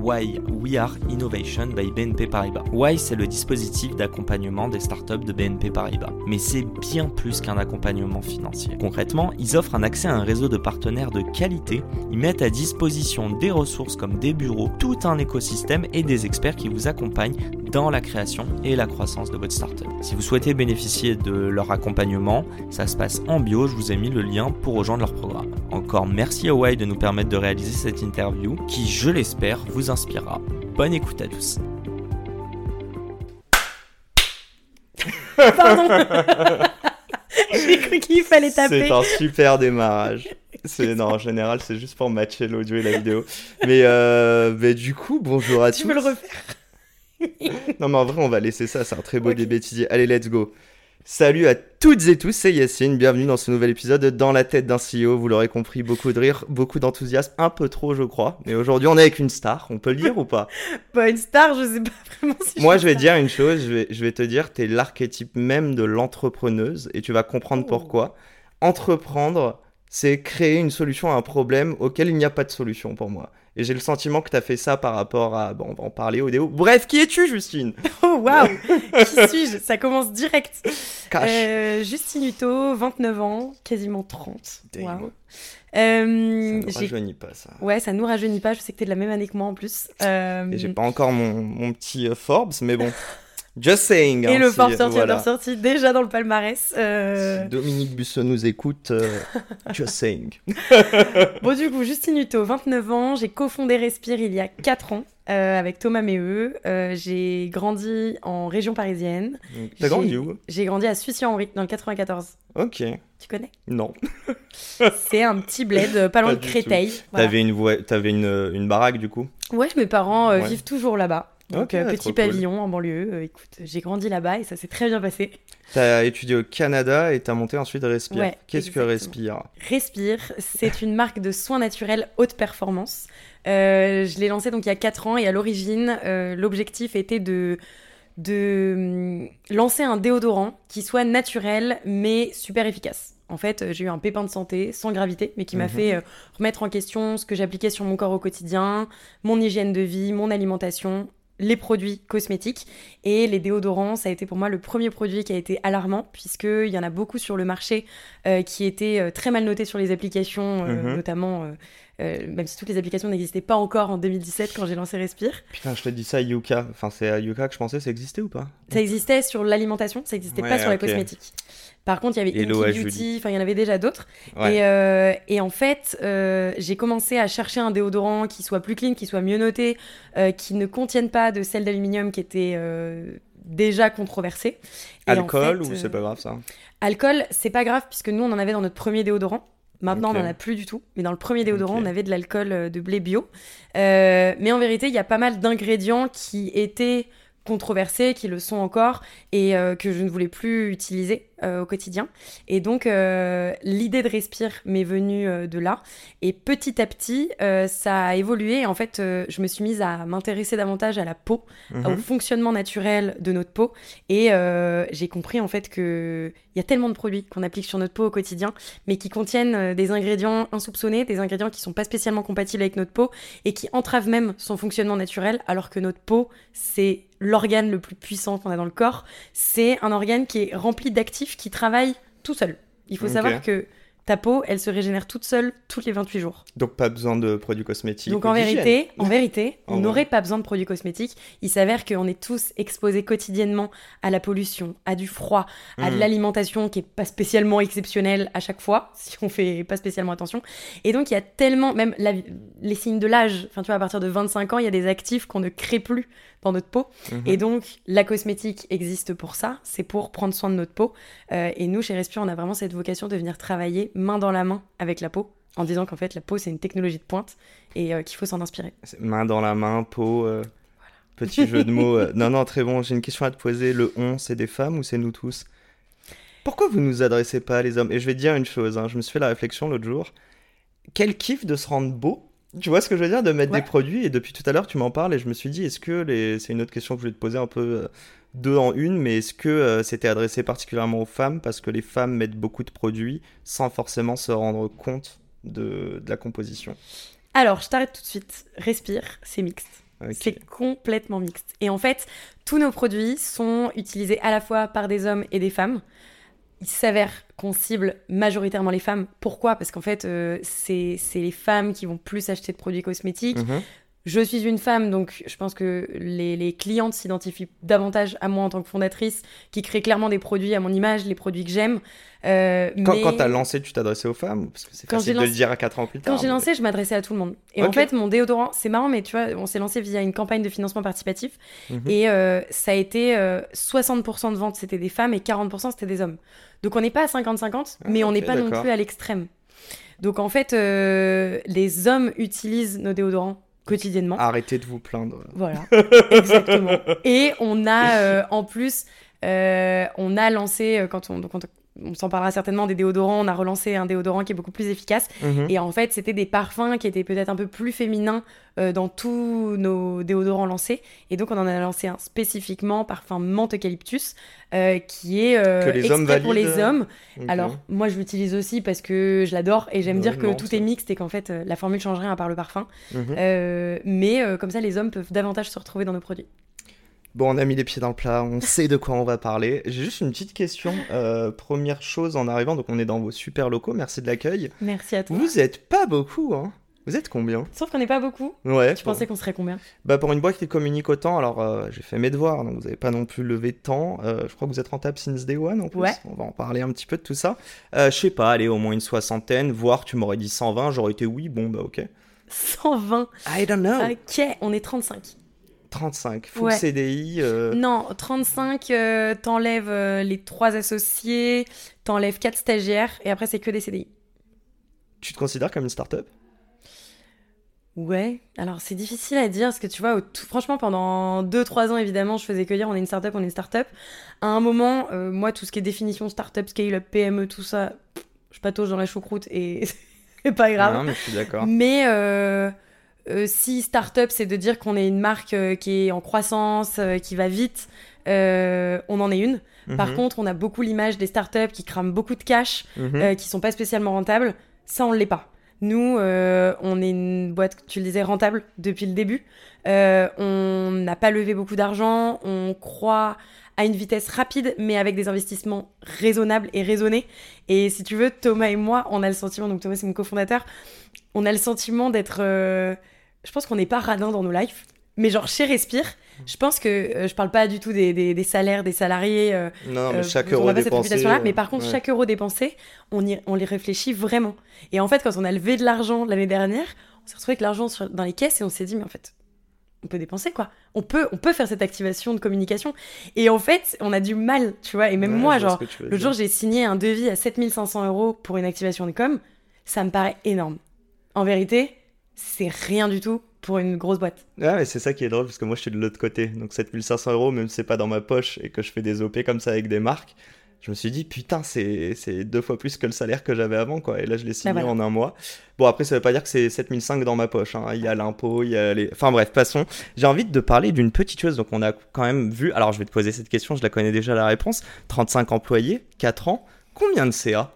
Why We Are Innovation by BNP Paribas. Why c'est le dispositif d'accompagnement des startups de BNP Paribas, mais c'est bien plus qu'un accompagnement financier. Concrètement, ils offrent un accès à un réseau de partenaires de qualité, ils mettent à disposition des ressources comme des bureaux, tout un écosystème et des experts qui vous accompagnent dans la création et la croissance de votre startup. Si vous souhaitez bénéficier de leur accompagnement, ça se passe en bio, je vous ai mis le lien pour rejoindre leur programme. Encore merci à Why de nous permettre de réaliser cette interview qui, je l'espère, vous inspirera. Bonne écoute à tous. Pardon. J'ai cru qu'il fallait taper. C'est un super démarrage. C'est non, en général, c'est juste pour matcher l'audio et la vidéo. Mais, euh, mais du coup, bonjour à tous. Tu veux le refaire? Non, mais en vrai, on va laisser ça. C'est un très beau débêtisier. Allez, let's go. Salut à toutes et tous, c'est Yacine, bienvenue dans ce nouvel épisode de Dans la tête d'un CEO, vous l'aurez compris, beaucoup de rire, beaucoup d'enthousiasme, un peu trop je crois, mais aujourd'hui on est avec une star, on peut le dire ou pas? Pas une star, je sais pas vraiment si Moi je, je vais dire une chose, je vais, je vais te dire, t'es l'archétype même de l'entrepreneuse, et tu vas comprendre Oh. pourquoi. Entreprendre, c'est créer une solution à un problème auquel il n'y a pas de solution pour moi. Et j'ai le sentiment que t'as fait ça par rapport à... Bon, on va en parler au déo. Bref, qui es-tu Justine? Oh waouh Qui suis-je? Ça commence direct. Cache. Euh, Justine Hutto, 29 ans, quasiment 30. Damn. Waouh. Ça Euh, ne j'ai- rajeunit pas ça. Ouais, ça nous rajeunit pas, je sais que t'es de la même année que moi en plus. Euh, Et j'ai pas encore mon, mon petit euh, Forbes, mais bon. Just saying. et hein, le si- Forbes sorti voilà. ressorti déjà dans le palmarès. Euh, Si Dominique Busseau nous écoute, euh, just saying. Bon, du coup, Justine Hutto, 29 ans, j'ai cofondé Respire il y a 4 ans euh, avec Thomas Méheux. Euh, j'ai grandi en région parisienne. T'as grandi où J'ai grandi à Sucy-en-Brie, dans le 94. Ok. Tu connais? Non. C'est un petit bled pas loin Pas de Créteil. Voilà. T'avais une, voie- t'avais une, une baraque du coup? Ouais, mes parents Ouais. vivent toujours là-bas. Donc, petit cool. pavillon en banlieue. Euh, écoute, j'ai grandi là-bas et ça s'est très bien passé. T'as étudié au Canada et t'as monté ensuite Respire. Ouais, Qu'est-ce que. Respire Respire, c'est une marque de soins naturels haute performance. Euh, je l'ai lancée donc il y a 4 ans et à l'origine, euh, l'objectif était de, de hum, lancer un déodorant qui soit naturel mais super efficace. En fait, j'ai eu un pépin de santé sans gravité, mais qui m'a Mhm. fait euh, remettre en question ce que j'appliquais sur mon corps au quotidien, mon hygiène de vie, mon alimentation, les produits cosmétiques. Et les déodorants, ça a été pour moi le premier produit qui a été alarmant, puisqu'il y en a beaucoup sur le marché euh, qui étaient euh, très mal notés sur les applications, euh, Mhm. notamment, euh, même si toutes les applications n'existaient pas encore en 2017 quand j'ai lancé Respire. Putain, je te dis ça à Yuka. Enfin, c'est à Yuka que je pensais, ça existait ou pas Ça existait sur l'alimentation, ça n'existait pas Ouais, sur la ok. cosmétique. Par contre, il y avait Hello Beauty, enfin, il y en avait déjà d'autres. Ouais. Et, euh, et en fait, euh, j'ai commencé à chercher un déodorant qui soit plus clean, qui soit mieux noté, qui ne contienne pas de sel d'aluminium qui était déjà controversé. Et en Alcool fait, ou c'est pas grave ça? Alcool, c'est pas grave puisque nous, on en avait dans notre premier déodorant. Maintenant, on en a plus du tout. Mais dans le premier déodorant, on avait de l'alcool euh, de blé bio. Euh, mais en vérité, il y a pas mal d'ingrédients qui étaient controversés, qui le sont encore, et euh, que je ne voulais plus utiliser euh, au quotidien. Et donc, euh, l'idée de Respire m'est venue euh, de là. Et petit à petit, ça a évolué. Et en fait, je me suis mise à m'intéresser davantage à la peau, au Mhm. fonctionnement naturel de notre peau. Et j'ai compris en fait que il y a tellement de produits qu'on applique sur notre peau au quotidien, mais qui contiennent des ingrédients insoupçonnés, des ingrédients qui sont pas spécialement compatibles avec notre peau et qui entravent même son fonctionnement naturel, alors que notre peau, c'est l'organe le plus puissant qu'on a dans le corps. C'est un organe qui est rempli d'actifs qui travaillent tout seul. Il faut savoir que ta peau, elle se régénère toute seule toutes les 28 jours. Donc pas besoin de produits cosmétiques. Donc en vérité, en vérité, on n'aurait pas besoin de produits cosmétiques. Il s'avère qu'on est tous exposés quotidiennement à la pollution, à du froid, à de Mhm. l'alimentation qui est pas spécialement exceptionnelle à chaque fois, si on fait pas spécialement attention. Et donc il y a tellement, même la- les signes de l'âge, enfin tu vois, à partir de 25 ans, il y a des actifs qu'on ne crée plus dans notre peau. Mhm. Et donc la cosmétique existe pour ça, c'est pour prendre soin de notre peau. Euh, et nous, chez Respire, on a vraiment cette vocation de venir travailler main dans la main avec la peau, en disant qu'en fait la peau c'est une technologie de pointe et euh, qu'il faut s'en inspirer. Main dans la main, peau. euh, Petit jeu de mots. euh, non, non, très bon. J'ai une question à te poser. Le on, c'est des femmes ou c'est nous tous? Pourquoi vous nous adressez pas les hommes? Et je vais te dire une chose. hein, je me suis fait la réflexion l'autre jour. Quel kiff de se rendre beau? Tu vois ce que je veux dire? De mettre Ouais. des produits. Et depuis tout à l'heure, tu m'en parles et je me suis dit, est-ce que les... c'est une autre question que je voulais te poser un peu deux en une, mais est-ce que euh, c'était adressé particulièrement aux femmes? Parce que les femmes mettent beaucoup de produits sans forcément se rendre compte de, de la composition Alors, je t'arrête tout de suite. Respire, c'est mixte. C'est complètement mixte. Et en fait, tous nos produits sont utilisés à la fois par des hommes et des femmes. Il s'avère qu'on cible majoritairement les femmes. Pourquoi? Parce qu'en fait, euh, c'est c'est les femmes qui vont plus acheter de produits cosmétiques. Mhm. Je suis une femme, donc je pense que les, les clientes s'identifient davantage à moi en tant que fondatrice, qui crée clairement des produits à mon image, les produits que j'aime. Euh, Quand, mais- quand t'as lancé, tu t'adressais aux femmes Parce que c'est facile de le dire à 4 ans plus tard. Quand j'ai lancé, je m'adressais à tout le monde. Et en fait, mon déodorant, c'est marrant, mais tu vois, on s'est lancé via une campagne de financement participatif. Mhm. Et euh, ça a été euh, 60% de ventes, c'était des femmes, et 40% c'était des hommes. Donc on n'est pas à 50-50, Ah, mais on n'est pas non plus à l'extrême. Donc en fait, euh, les hommes utilisent nos déodorants quotidiennement. Arrêtez de vous plaindre. Voilà, exactement. Et on a euh, en plus, euh, on a lancé, euh, quand on, donc on, s'en parlera certainement des déodorants, on a relancé un déodorant qui est beaucoup plus efficace. Mhm. Et en fait, c'était des parfums qui étaient peut-être un peu plus féminins euh, dans tous nos déodorants lancés. Et donc, on en a lancé un spécifiquement, parfum menthe eucalyptus, euh, qui est euh, Que les exprès hommes pour les hommes. Alors, moi, je l'utilise aussi parce que je l'adore et j'aime Ouais, dire que non, tout ça- est mixte et qu'en fait, la formule change rien à part le parfum. Mhm. Mais comme ça, les hommes peuvent davantage se retrouver dans nos produits. Bon, on a mis les pieds dans le plat, on sait de quoi on va parler. J'ai juste une petite question. Euh, première chose en arrivant, donc on est dans vos super locaux, merci de l'accueil. Merci à toi. Vous êtes pas beaucoup, hein Vous êtes combien? Sauf qu'on n'est pas beaucoup. Ouais. Tu pensais qu'on serait combien? Bah pour une boîte qui communique autant, alors euh, j'ai fait mes devoirs, donc vous avez pas non plus levé de temps. Euh, je crois que vous êtes rentable since day one en plus. Ouais. On va en parler un petit peu de tout ça. Euh, je sais pas, allez, au moins une soixantaine, voire tu m'aurais dit 120, j'aurais été oui, bon bah ok. 120. I don't know. Ok, on est 35. 35, full Ouais. CDI. euh, Non, 35, euh, t'enlèves euh, les trois associés, t'enlèves quatre stagiaires, et après c'est que des CDI. Tu te considères comme une start-up? Ouais, alors c'est difficile à dire, parce que tu vois, tout- franchement, pendant 2-3 ans, évidemment, je faisais que dire on est une startup, on est une startup. À un moment, moi, tout ce qui est définition startup, scale-up, PME, tout ça, je patauge dans la choucroute et c'est pas grave. Non, mais je suis d'accord. Mais euh, si startup, c'est de dire qu'on est une marque euh, qui est en croissance, euh, qui va vite, euh, on en est une. Par Mhm, contre, on a beaucoup l'image des startups qui crament beaucoup de cash, mhm. qui sont pas spécialement rentables. Ça, on l'est pas. Nous, on est une boîte, tu le disais, rentable depuis le début. On n'a pas levé beaucoup d'argent. On croit à une vitesse rapide, mais avec des investissements raisonnables et raisonnés. Et si tu veux, Thomas et moi, on a le sentiment, donc Thomas c'est mon cofondateur, on a le sentiment d'être... euh, je pense qu'on n'est pas radin dans nos lives, mais genre chez Respire, je pense que euh, je parle pas du tout des, des- des salaires des salariés. euh, Non, mais euh, chaque on euro a pas cette dépensé. euh, mais par contre, ouais. chaque euro dépensé, on, y, on les réfléchit vraiment. Et en fait, quand on a levé de l'argent l'année dernière, on s'est retrouvé avec l'argent dans les caisses et on s'est dit, mais en fait, on peut dépenser quoi. On peut, on peut faire cette activation de communication. Et en fait, on a du mal, tu vois. Et même Ouais, moi, genre, le jour, j'ai signé un devis à 7500 euros pour une activation de com. Ça me paraît énorme. En vérité, c'est rien du tout pour une grosse boîte. Ouais, mais c'est ça qui est drôle parce que moi je suis de l'autre côté. Donc 7500 euros, même si c'est pas dans ma poche et que je fais des OP comme ça avec des marques, je me suis dit putain, c'est c'est deux fois plus que le salaire que j'avais avant quoi. Et là je l'ai signé voilà. en un mois. Bon, après ça veut pas dire que c'est 7005 dans ma poche. hein. Il y a l'impôt, il y a les. Enfin bref, passons. J'ai envie de parler d'une petite chose. Donc on a quand même vu. Alors je vais te poser cette question, je la connais déjà la réponse. 35 employés, 4 ans. Combien de CA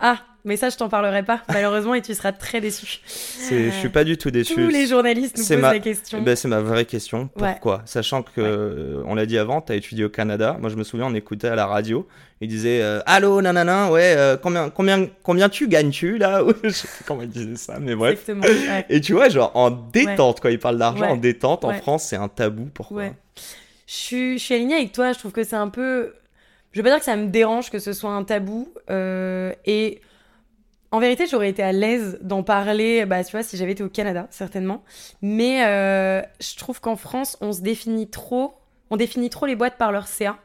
Ah, mais ça, je t'en parlerai pas, malheureusement, et tu seras très déçu. Je suis pas du tout déçu. Tous les journalistes nous posent ma- la question. Eh ben, c'est ma vraie question. Ouais. Pourquoi? Sachant que, euh, on l'a dit avant, tu as étudié au Canada. Moi, je me souviens, on écoutait à la radio. Il disait euh, Allô, nanana, ouais, euh, combien, combien, combien tu gagnes-tu là? Je sais plus comment il disait ça, mais bref. Exactement. ouais. Et tu vois, genre en détente, quand il parle d'argent en détente, en. France, c'est un tabou. Pourquoi? Ouais. Je suis, je suis alignée avec toi. Je trouve que c'est un peu. Je veux pas dire que ça me dérange que ce soit un tabou. euh, et en vérité, j'aurais été à l'aise d'en parler, bah, tu vois, si j'avais été au Canada, certainement. Mais euh, je trouve qu'en France, on se définit trop. On définit trop les boîtes par leur CA.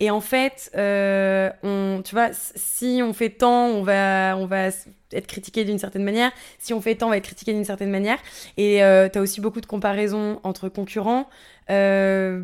Et en fait, euh, on, tu vois, si on fait tant, on va, on va être critiqué d'une certaine manière. Si on fait tant, on va être critiqué d'une certaine manière. Et euh, tu as aussi beaucoup de comparaisons entre concurrents. Euh,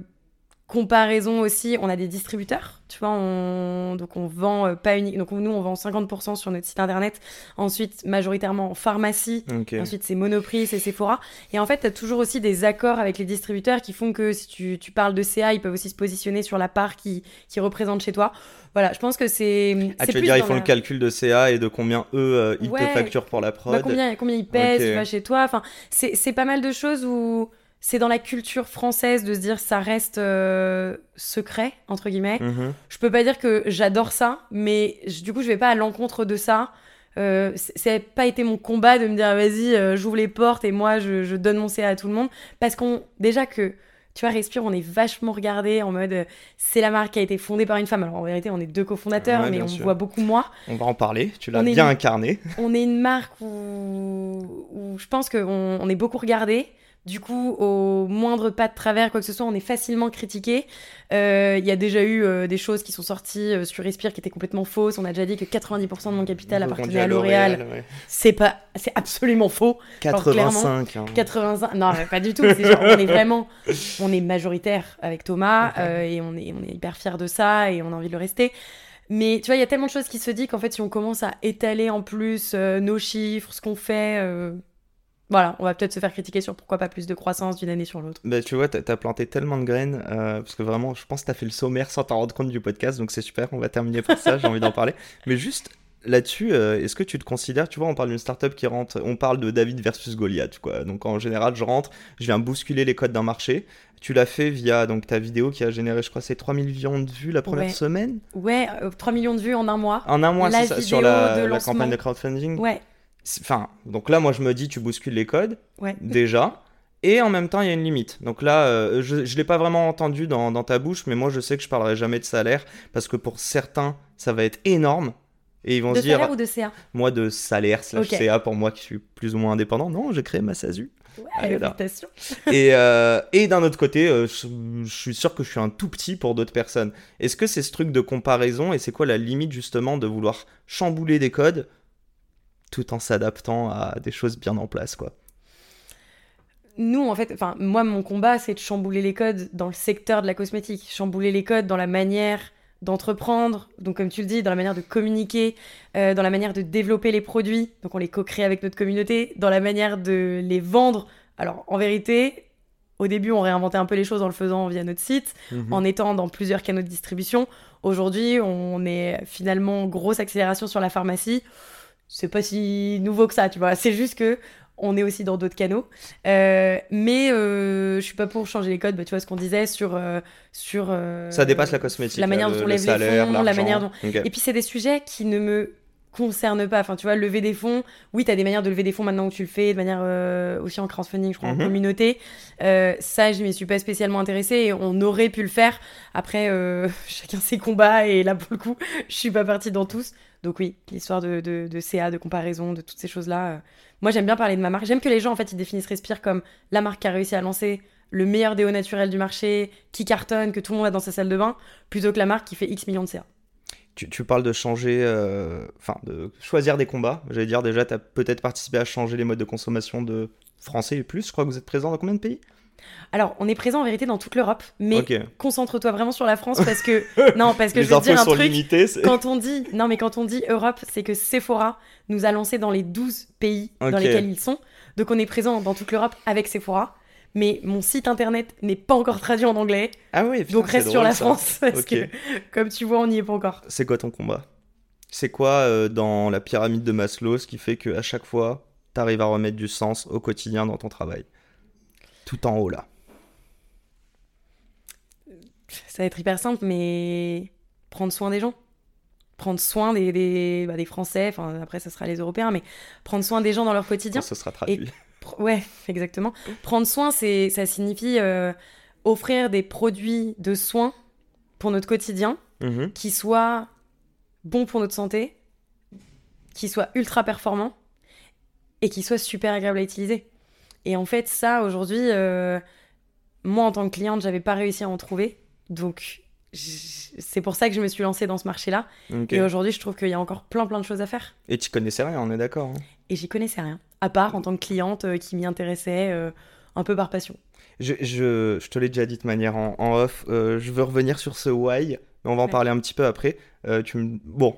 comparaison aussi, on a des distributeurs, tu vois, on... donc on vend euh, pas unique, donc nous on vend 50% sur notre site internet, ensuite majoritairement en pharmacie. Ensuite, c'est Monoprix, c'est Sephora. Et en fait, tu as toujours aussi des accords avec les distributeurs qui font que si tu, tu parles de CA, ils peuvent aussi se positionner sur la part qui, qui représente chez toi. Voilà, je pense que c'est. Ah, tu veux dire, ils font la- le calcul de CA et de combien eux, euh, ils Ouais. te facturent pour la prod. bah, combien, combien ils pèsent, Ok. tu vois, chez toi. Enfin, c'est c'est pas mal de choses où c'est dans la culture française de se dire ça reste euh, secret, entre guillemets. Mhm. Je peux pas dire que j'adore ça, mais je- du coup, je vais pas à l'encontre de ça. Euh, ça n'a pas été mon combat de me dire vas-y, euh, j'ouvre les portes et moi je, je donne mon CA à tout le monde. Parce qu'on, déjà que, tu vois, Respire, on est vachement regardé en mode c'est la marque qui a été fondée par une femme. Alors en vérité, on est deux cofondateurs, Ouais, mais on sûr. voit beaucoup moins. On va en parler. Tu l'as bien une- incarné. On est une marque où, où je pense qu'on on est beaucoup regardé. Du coup, au moindre pas de travers, quoi que ce soit, on est facilement critiqué. Euh, Il y a déjà eu euh, des choses qui sont sorties euh, sur Respire qui étaient complètement fausses. On a déjà dit que 90% de mon capital appartenait à L'Oréal. ouais. C'est pas, c'est absolument faux. Alors, clairement, 85. hein. 85, non, pas du tout. Genre, on est vraiment, on est majoritaire avec Thomas euh, et on est, on est hyper fiers de ça et on a envie de le rester. Mais tu vois, il y a tellement de choses qui se disent qu'en fait, si on commence à étaler en plus euh, nos chiffres, ce qu'on fait, euh, voilà, on va peut-être se faire critiquer sur pourquoi pas plus de croissance d'une année sur l'autre. Bah, tu vois, t'as as planté tellement de graines, euh, parce que vraiment, je pense que t'as fait le sommaire sans t'en rendre compte du podcast, donc c'est super, on va terminer par ça, j'ai envie d'en parler. Mais juste là-dessus, euh, est-ce que tu te considères, tu vois, on parle d'une startup qui rentre, on parle de David versus Goliath, quoi. Donc en général, je rentre, je viens bousculer les codes d'un marché. Tu l'as fait via donc ta vidéo qui a généré, je crois, c'est 3 millions de vues la première Ouais. semaine? Ouais, euh, 3 millions de vues en un mois. En un mois, c'est ça, sur la, la campagne de crowdfunding? Ouais, Enfin, donc là, moi, je me dis, tu bouscules les codes, ouais. déjà. Et en même temps, il y a une limite. Donc là, euh, je ne l'ai pas vraiment entendu dans, dans ta bouche, mais moi, je sais que je parlerai jamais de salaire, parce que pour certains, ça va être énorme. Et ils vont De se dire, salaire ou de CA moi, de salaire slash Ok. CA, pour moi qui suis plus ou moins indépendant, non, j'ai créé ma SASU. Ouais, Allez, là. félicitations. et euh, et d'un autre côté, euh, je, je suis sûr que je suis un tout petit pour d'autres personnes. Est-ce que c'est ce truc de comparaison et c'est quoi la limite justement de vouloir chambouler des codes tout en s'adaptant à des choses bien en place, quoi nous, en fait, enfin, moi, mon combat, c'est de chambouler les codes dans le secteur de la cosmétique, chambouler les codes dans la manière d'entreprendre, donc comme tu le dis, dans la manière de communiquer, euh, dans la manière de développer les produits, donc on les co-crée avec notre communauté, dans la manière de les vendre. Alors, en vérité, au début, on réinventait un peu les choses en le faisant via notre site, Mhm. en étant dans plusieurs canaux de distribution. Aujourd'hui, on est finalement grosse accélération sur la pharmacie. C'est pas si nouveau que ça, tu vois. C'est juste que on est aussi dans d'autres canaux. Euh, mais euh, je suis pas pour changer les codes. Bah, tu vois ce qu'on disait sur euh, sur. Ça dépasse la cosmétique. La manière dont le- on le lève les fonds, la manière dont. Et puis c'est des sujets qui ne me concernent pas. Enfin, tu vois, lever des fonds. Oui, t'as des manières de lever des fonds maintenant que tu le fais, de manière euh, aussi en crowdfunding, je crois, Mhm. en communauté. Euh, ça, je m'y suis pas spécialement intéressée et on aurait pu le faire. Après, euh, chacun ses combats et là, pour le coup, je suis pas partie dans tous. Donc oui, l'histoire de, de, de CA, de comparaison, de toutes ces choses-là. euh, Moi, j'aime bien parler de ma marque. J'aime que les gens, en fait, ils définissent Respire comme la marque qui a réussi à lancer le meilleur déo naturel du marché, qui cartonne, que tout le monde a dans sa salle de bain, plutôt que la marque qui fait X millions de CA. Tu, tu parles de changer, euh, enfin de choisir des combats. J'allais dire déjà, tu as peut-être participé à changer les modes de consommation de Français et plus. Je crois que vous êtes présent dans combien de pays? Alors, on est présent en vérité dans toute l'Europe, mais concentre-toi vraiment sur la France parce que non, parce que les je veux dire un truc. limitées. Quand on dit non, mais quand on dit Europe, c'est que Sephora nous a lancé dans les 12 pays dans lesquels ils sont. Donc on est présent dans toute l'Europe avec Sephora. Mais mon site internet n'est pas encore traduit en anglais, Ah oui, putain, donc reste sur la ça. France parce que, comme tu vois, on n'y est pas encore. C'est quoi ton combat? C'est quoi euh, dans la pyramide de Maslow ce qui fait que à chaque fois, tu arrives à remettre du sens au quotidien dans ton travail? Tout en haut là. Ça va être hyper simple, mais prendre soin des gens. Prendre soin des, des, bah, des Français, enfin après ça sera les Européens, mais prendre soin des gens dans leur quotidien. Quand ce sera traduit. Ouais, exactement. Prendre soin, c'est, ça signifie euh, offrir des produits de soins pour notre quotidien Mhm. qui soient bons pour notre santé, qui soient ultra performants et qui soient super agréables à utiliser. Et en fait, ça, aujourd'hui, euh, moi, en tant que cliente, j'avais pas réussi à en trouver. Donc, c'est pour ça que je me suis lancée dans ce marché-là. Et aujourd'hui, je trouve qu'il y a encore plein plein de choses à faire. Et tu connaissais rien, on est d'accord. hein Et j'y connaissais rien, à part en tant que cliente euh, qui m'y intéressait euh, un peu par passion. Je, je, je te l'ai déjà dit de manière en, en off, euh, je veux revenir sur ce why, mais on va en Ouais. parler un petit peu après. Tu me... Bon,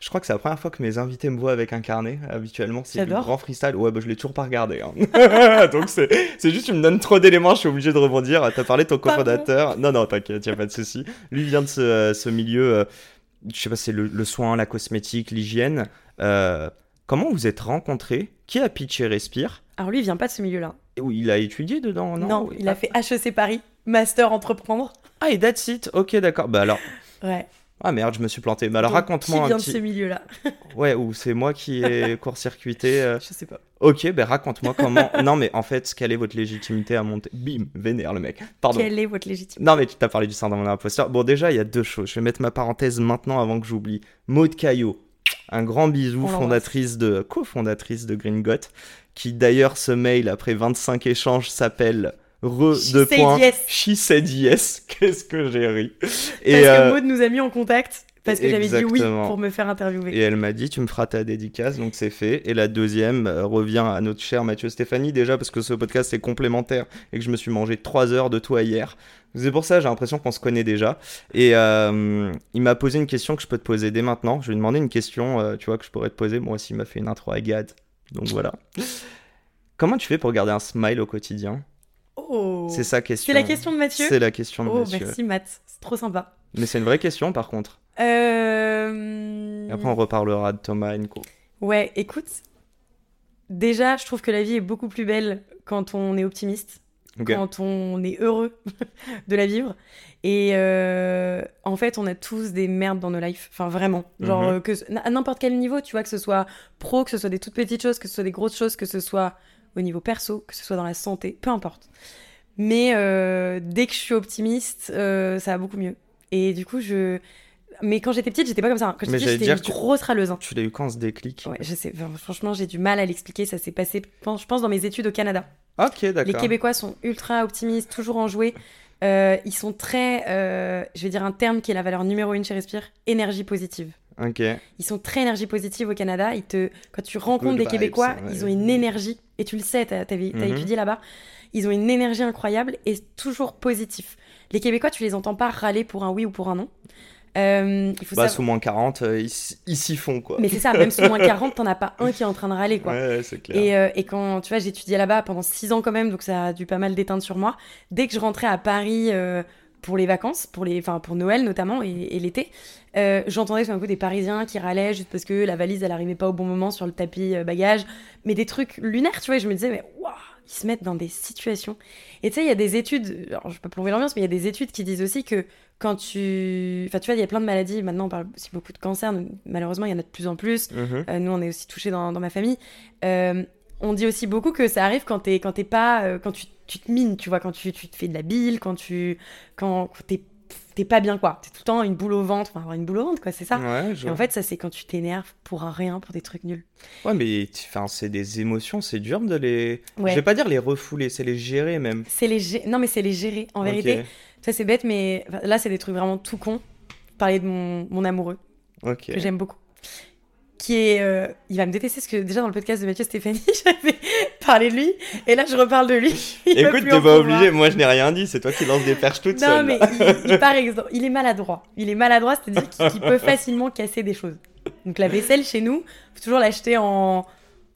je crois que c'est la première fois que mes invités me voient avec un carnet. Habituellement, c'est J'adore. grand freestyle. Ouais, bah, je l'ai toujours pas regardé. hein. Donc c'est juste, tu me donnes trop d'éléments, je suis obligé de rebondir. T'as parlé de ton cofondateur. Non, non, t'inquiète, y a pas de souci. Lui vient de ce, ce milieu, euh, je sais pas, c'est le, le soin, la cosmétique, l'hygiène. Euh, comment vous êtes rencontrés? Qui a pitché Respire? Alors lui, il vient pas de ce milieu-là. Il a étudié dedans, non? Non, il a fait HEC Paris, master entreprendre. Ah, et that's it. Ok, d'accord. Bah alors. Ouais. Ah merde, je me suis planté. Bah alors raconte-moi Qui un vient de petit. ce milieu-là Ouais, ou c'est moi qui ai court-circuité. euh. Je sais pas. Ok, bah raconte-moi comment. non, mais en fait, quelle est votre légitimité à monter? Bim, vénère le mec. Pardon. Quelle est votre légitimité? Non, mais tu t'as parlé du syndrome de l'imposteur. Bon, déjà, il y a deux choses. Je vais mettre ma parenthèse maintenant avant que j'oublie. Maud Caillot, un grand bisou, fondatrice de, cofondatrice de Green Got, qui d'ailleurs, ce mail, après 25 échanges, s'appelle Re She de said points. yes. She said yes. Qu'est-ce que j'ai ri. Parce Et, que euh, Maud nous a mis en contact parce que j'avais dit oui pour me faire interviewer. Et elle m'a dit, tu me feras ta dédicace, donc c'est fait. Et la deuxième euh, revient à notre cher Mathieu Stéphanie, déjà parce que ce podcast est complémentaire et que je me suis mangé trois heures de toi hier. C'est pour ça, j'ai l'impression qu'on se connaît déjà. Et euh, il m'a posé une question que je peux te poser dès maintenant. Je lui ai demandé une question, euh, tu vois, que je pourrais te poser. Moi aussi, il m'a fait une intro à Gad. Donc voilà. Comment tu fais pour garder un smile au quotidien? Oh. C'est sa question. C'est la question de Mathieu? C'est la question de Oh, monsieur. merci Matt. C'est trop sympa. Mais c'est une vraie question, par contre. Euh... Et après, on reparlera de Thomas Enco. Ouais, écoute. Déjà, je trouve que la vie est beaucoup plus belle quand on est optimiste, Quand on est heureux de la vivre. Et euh, en fait, on a tous des merdes dans nos lives. Enfin, vraiment. Genre, Mhm. euh, que, à n'importe quel niveau, tu vois, que ce soit pro, que ce soit des toutes petites choses, que ce soit des grosses choses, que ce soit au niveau perso, que ce soit dans la santé, peu importe. Mais euh, dès que je suis optimiste, euh, ça va beaucoup mieux. Et du coup, je. Mais quand j'étais petite, j'étais pas comme ça. hein. Quand j'étais j'étais une tu- grosse râleuse. hein. Tu l'as eu quand ce déclic? Ouais, je sais. Enfin, franchement, j'ai du mal à l'expliquer. Ça s'est passé, je pense, dans mes études au Canada. Ok, Les d'accord. Québécois sont ultra optimistes, toujours enjoués. Euh, ils sont très, euh, je vais dire un terme qui est la valeur numéro une chez Respire, énergie positive. Ok. Ils sont très énergie positive au Canada. Ils te, quand tu rencontres Good des vibes, Québécois, ouais. ils ont une énergie, et tu le sais, t'as as, Mhm. étudié là-bas, ils ont une énergie incroyable et toujours positif. Les Québécois, tu les entends pas râler pour un oui ou pour un non. Euh, il faut Bah, savoir- sous moins 40, euh, ils s'y font, quoi. Mais c'est ça, même sous moins 40, t'en as pas un qui est en train de râler, quoi. Ouais, ouais, c'est clair. Et, euh, et quand, tu vois, j'étudiais là-bas pendant six ans quand même, donc ça a dû pas mal déteindre sur moi. Dès que je rentrais à Paris euh, pour les vacances, pour, les, enfin, pour Noël notamment et, et l'été, euh, j'entendais tout d'un coup des Parisiens qui râlaient juste parce que la valise, elle arrivait pas au bon moment sur le tapis bagage. Mais des trucs lunaires, tu vois, et je me disais, mais waouh, ils se mettent dans des situations. Et tu sais, il y a des études, alors je vais pas plomber l'ambiance, mais il y a des études qui disent aussi que quand tu... Enfin, tu vois, il y a plein de maladies, maintenant on parle aussi beaucoup de cancer, malheureusement il y en a de plus en plus. Mhm. Euh, nous, on est aussi touchés dans, dans ma famille. Euh, on dit aussi beaucoup que ça arrive quand t'es quand t'es pas euh, quand tu, tu te mines, tu vois, quand tu, tu te fais de la bile, quand tu quand, quand t'es t'es pas bien quoi. T'es tout le temps une boule au ventre, enfin avoir une boule au ventre quoi, c'est ça. Ouais, je Et en fait, ça c'est quand tu t'énerves pour un rien, pour des trucs nuls. Ouais, mais enfin, c'est des émotions, c'est dur de les. Ouais. Je vais pas dire les refouler, c'est les gérer même. C'est les gé- non mais c'est les gérer. En vérité, ça c'est bête, mais enfin, là c'est des trucs vraiment tout con. Parler de mon, mon amoureux que j'aime beaucoup. Qui est. euh, il va me détester parce que déjà dans le podcast de Mathieu Stéphanie, j'avais parlé de lui. Et là, je reparle de lui. Il Écoute, t'es pas obligé, moi je n'ai rien dit, c'est toi qui lances des perches toute Non, seule. mais il, il- par exemple, il est maladroit. Il est maladroit, c'est-à-dire qu'il peut facilement casser des choses. Donc la vaisselle chez nous, faut toujours l'acheter en,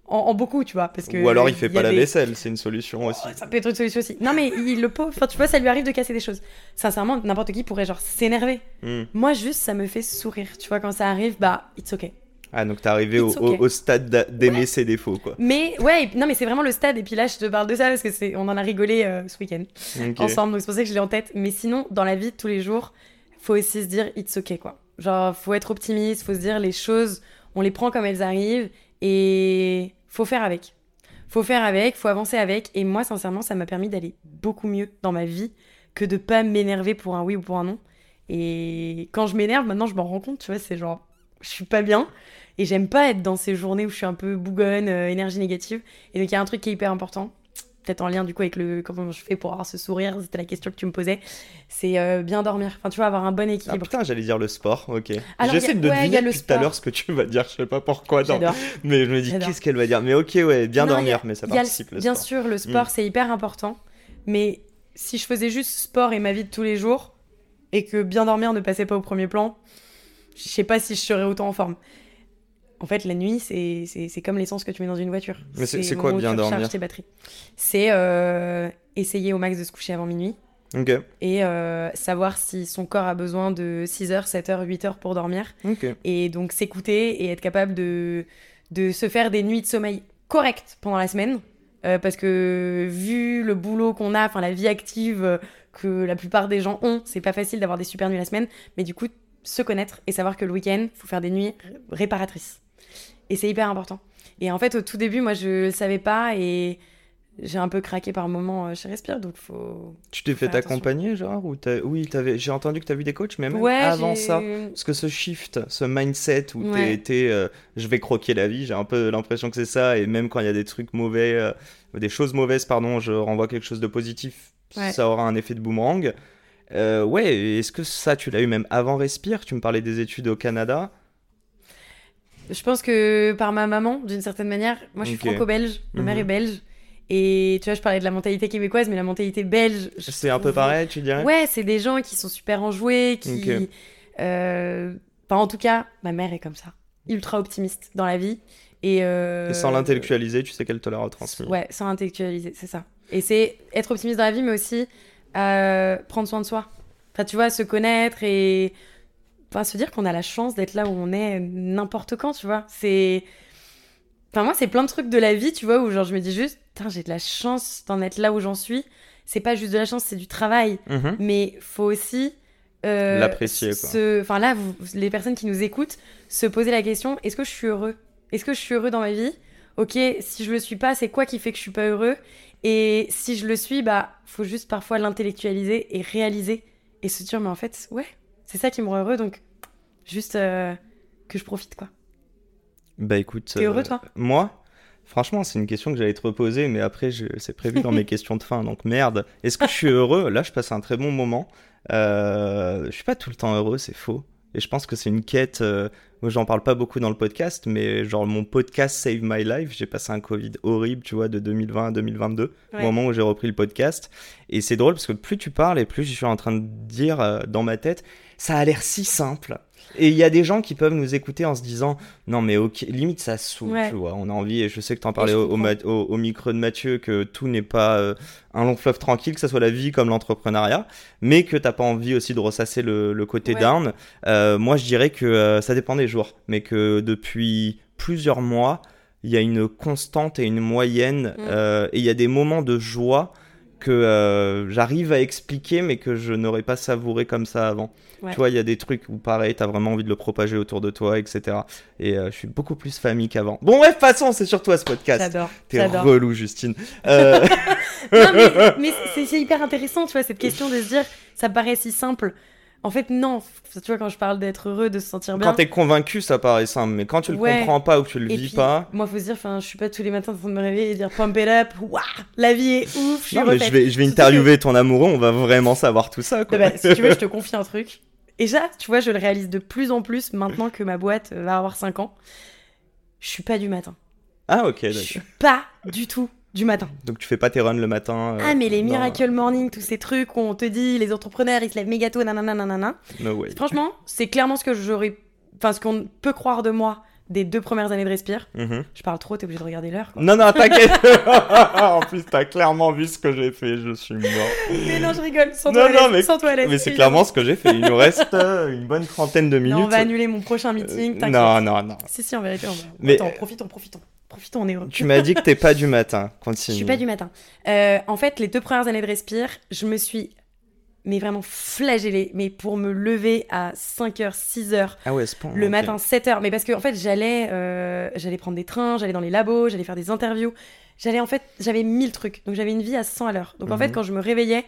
en, en beaucoup, tu vois. Parce que Ou alors il fait pas la des- vaisselle, c'est une solution aussi. Oh, ça peut être une solution aussi. Non, mais il le pauvre, enfin, tu vois, ça lui arrive de casser des choses. Sincèrement, n'importe qui pourrait genre s'énerver. Hmm. Moi, juste, ça me fait sourire. Tu vois, quand ça arrive, bah, it's okay. Ah, donc t'es arrivé au, stade d'a- d'aimer ses défauts, quoi. Mais ouais, non, mais c'est vraiment le stade. Et puis là, je te parle de ça parce que c'est, on en a rigolé euh, ce week-end Ok. ensemble, donc c'est pour ça que je l'ai en tête. Mais sinon, dans la vie de tous les jours, faut aussi se dire it's okay quoi. Genre, faut être optimiste, faut se dire les choses, on les prend comme elles arrivent et faut faire avec. Faut faire avec, faut avancer avec. Et moi, sincèrement, ça m'a permis d'aller beaucoup mieux dans ma vie que de pas m'énerver pour un oui ou pour un non. Et quand je m'énerve, maintenant, je m'en rends compte, tu vois, c'est genre, je suis pas bien. Et j'aime pas être dans ces journées où je suis un peu bougonne, euh, énergie négative. Et donc, il y a un truc qui est hyper important peut-être en lien du coup avec le comment je fais pour avoir ce sourire, c'était la question que tu me posais. C'est euh, bien dormir. Enfin, tu vois, avoir un bon Ah équilibre. putain, j'allais dire le sport, ok. J'essaie de ouais, deviner depuis tout à sport. l'heure ce que tu vas dire, je sais pas pourquoi, non. Mais je me dis qu'est-ce qu'elle va dire? Mais ok, ouais, bien Non, dormir, a- mais ça participe le bien sport. sûr, le sport Mm. c'est hyper important, mais si je faisais juste sport et ma vie de tous les jours et que bien dormir ne passait pas au premier plan, je sais pas si je serais autant en forme. En fait, la nuit, c'est- comme l'essence que tu mets dans une voiture. Mais c'est- quoi bien dormir tes batteries. C'est euh, essayer au max de se coucher avant minuit Ok, et euh, savoir si son corps a besoin de 6 heures, 7 heures, 8 heures pour dormir. ok. Et donc s'écouter et être capable de, de se faire des nuits de sommeil correctes pendant la semaine. Euh, parce que vu le boulot qu'on a, enfin la vie active que la plupart des gens ont, c'est pas facile d'avoir des super nuits la semaine. Mais du coup, se connaître et savoir que le week-end, faut faire des nuits ré- réparatrices. Et c'est hyper important. Et en fait, au tout début, moi, je le savais pas et j'ai un peu craqué par moment euh, chez Respire, donc faut. Tu t'es fait accompagner, genre ou Oui, t'avais... j'ai entendu que t'as vu des coachs, mais même Ouais, avant ça. Parce que ce shift, ce mindset où Ouais. t'es, euh, je vais croquer la vie, j'ai un peu l'impression que c'est ça. Et même quand il y a des trucs mauvais, euh, des choses mauvaises, pardon, je renvoie quelque chose de positif. Ouais. Ça aura un effet de boomerang. Euh, ouais, est-ce que ça, tu l'as eu même avant Respire? Tu me parlais des études au Canada. Je pense que par ma maman, d'une certaine manière, moi je suis Ok. franco-belge, ma mère Mhm. est belge. Et tu vois, je parlais de la mentalité québécoise, mais la mentalité belge. C'est un peu pareil, tu dirais? Ouais, c'est des gens qui sont super enjoués, qui. Euh, Enfin, en tout cas, ma mère est comme ça. Ultra optimiste dans la vie. Et, euh, Et sans l'intellectualiser, tu sais qu'elle te l'a retransmis. Ouais, sans intellectualiser, c'est ça. Et c'est être optimiste dans la vie, mais aussi euh, prendre soin de soi. Enfin, tu vois, se connaître et enfin, se dire qu'on a la chance d'être là où on est n'importe quand, tu vois. C'est. Enfin, moi, c'est plein de trucs de la vie, tu vois, où genre je me dis juste, Putain, j'ai de la chance d'en être là où j'en suis. C'est pas juste de la chance, c'est du travail. Mhm. Mais faut aussi. euh, L'apprécier, quoi. se- Enfin, là, vous- les personnes qui nous écoutent, se poser la question est-ce que je suis heureux? Est-ce que je suis heureux dans ma vie? Ok, si je le suis pas, c'est quoi qui fait que je suis pas heureux? Et si je le suis, bah, faut juste parfois l'intellectualiser et réaliser et se dire, mais en fait, ouais, c'est ça qui me rend heureux, donc juste euh, que je profite, quoi. Bah écoute. T'es heureux, toi? Moi? Franchement, c'est une question que j'allais te reposer, mais après, je... c'est prévu dans mes questions de fin, donc merde. Est-ce que je suis heureux? Là, je passe un très bon moment. Euh... Je suis pas tout le temps heureux, c'est faux. Et je pense que c'est une quête. Euh... Moi, j'en parle pas beaucoup dans le podcast, mais genre mon podcast Save My Life, j'ai passé un Covid horrible, tu vois, de 2020 à 2022, Ouais. au moment où j'ai repris le podcast. Et c'est drôle parce que plus tu parles et plus je suis en train de dire euh, dans ma tête, ça a l'air si simple. Et il y a des gens qui peuvent nous écouter en se disant non mais ok limite ça saoule Ouais. tu vois on a envie et je sais que t'en parlais au, micro de Mathieu que tout n'est pas euh, un long fleuve tranquille que ça soit la vie comme l'entrepreneuriat mais que t'as pas envie aussi de ressasser le, le côté Ouais. down Euh, moi je dirais que euh, ça dépend des jours mais que depuis plusieurs mois il y a une constante et une moyenne Mm. et il y a des moments de joie que euh, j'arrive à expliquer mais que je n'aurais pas savouré comme ça avant Ouais. tu vois, il y a des trucs où pareil, t'as vraiment envie de le propager autour de toi, etc. Et euh, je suis beaucoup plus famille qu'avant. Bon, bref, passons, c'est sur toi ce podcast. J'adore. T'es relou, Justine. Euh, Non, mais, mais c'est hyper intéressant, tu vois, cette question de se dire, ça paraît si simple. En fait, non. Tu vois, quand je parle d'être heureux, de se sentir bien. quand t'es convaincu, ça paraît simple, mais quand tu le Ouais. comprends pas ou que tu le Et vis puis, pas. moi, faut se dire, enfin, je suis pas tous les matins en train de me réveiller et dire pump it up, waouh, la vie est ouf, je suis Non, mais refaite. je vais, je vais interviewer ton amoureux, on va vraiment savoir tout ça. Quoi. Bah, si tu veux, je te confie un truc. Et ça, tu vois, je le réalise de plus en plus maintenant que ma boîte va avoir 5 ans. Je suis pas du matin. ah, ok, Je d'accord. suis pas du tout du matin. Donc tu fais pas tes runs le matin. euh, ah, mais les dans- Miracle Morning, tous ces trucs où on te dit, les entrepreneurs, ils se lèvent méga tôt, nanana, nanana. No way. Franchement, c'est clairement ce que j'aurais. Enfin, ce qu'on peut croire de moi des deux premières années de Respire. Mhm. Je parle trop, t'es obligé de regarder l'heure. Non, non, t'inquiète. en plus, t'as clairement vu ce que j'ai fait, je suis mort. Mais non, je rigole, sans Non, toi à non, mais- sans toi à l'aise, Mais c'est clairement ce que j'ai fait. Il nous reste euh, une bonne trentaine de minutes. Non, on va annuler mon prochain meeting, Euh, t'inquiète. non, non, non. Si, si, en vérité, on va. Mais- Attends, profitons, profitons. Profitons, on est heureux. Tu m'as dit que t'es pas du matin. Je Continue. suis pas du matin. Euh, en fait, les deux premières années de Respire, je me suis mais vraiment flagellée, mais pour me lever à 5h, 6h, Ah ouais, point. le matin 7h, mais parce que en fait, j'allais euh, j'allais prendre des trains, j'allais dans les labos, j'allais faire des interviews. J'allais en fait, j'avais mille trucs. Donc j'avais une vie à 100 à l'heure. Donc en Mhm. fait, quand je me réveillais,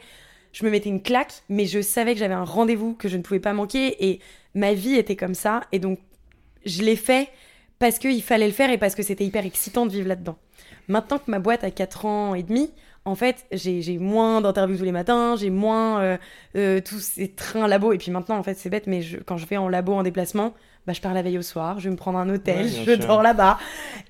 je me mettais une claque, mais je savais que j'avais un rendez-vous que je ne pouvais pas manquer et ma vie était comme ça et donc je l'ai fait parce qu'il fallait le faire et parce que c'était hyper excitant de vivre là-dedans. Maintenant que ma boîte a 4 ans et demi, en fait, j'ai moins d'interviews tous les matins, j'ai moins euh, euh, tous ces trains labo. Et puis maintenant, en fait, c'est bête, mais je, quand je vais en labo en déplacement, bah, je pars la veille au soir, je vais me prendre un hôtel, Ouais, je sûr. dors là-bas.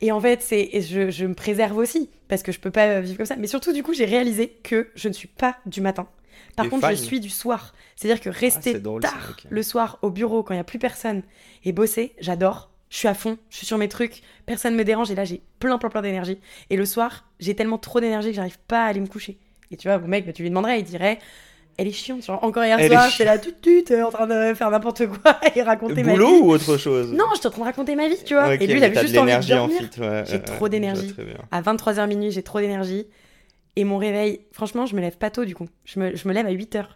Et en fait, c'est je, je me préserve aussi, parce que je peux pas vivre comme ça. Mais surtout, du coup, j'ai réalisé que je ne suis pas du matin. Par contre, je suis du soir. C'est-à-dire que rester drôle, ça, tard le soir au bureau quand il n'y a plus personne et bosser, j'adore. Je suis à fond, je suis sur mes trucs, personne me dérange et là j'ai plein plein plein d'énergie. Et le soir, j'ai tellement trop d'énergie que j'arrive pas à aller me coucher. Et tu vois, mon mec, bah, tu lui demanderais, il dirait Elle est chiante. Genre, encore hier Elle soir, j'étais là, tut tut, euh, en train de faire n'importe quoi et raconter ma vie. Boulot ou autre chose? Non, j'étais en train de raconter ma vie, tu vois. Et lui, il avait juste envie de en dormir. fit. ouais, J'ai ouais, trop d'énergie. je bien. À 23h minuit, j'ai trop d'énergie. Et mon réveil, franchement, je me lève pas tôt du coup. Je me, je me lève à 8h.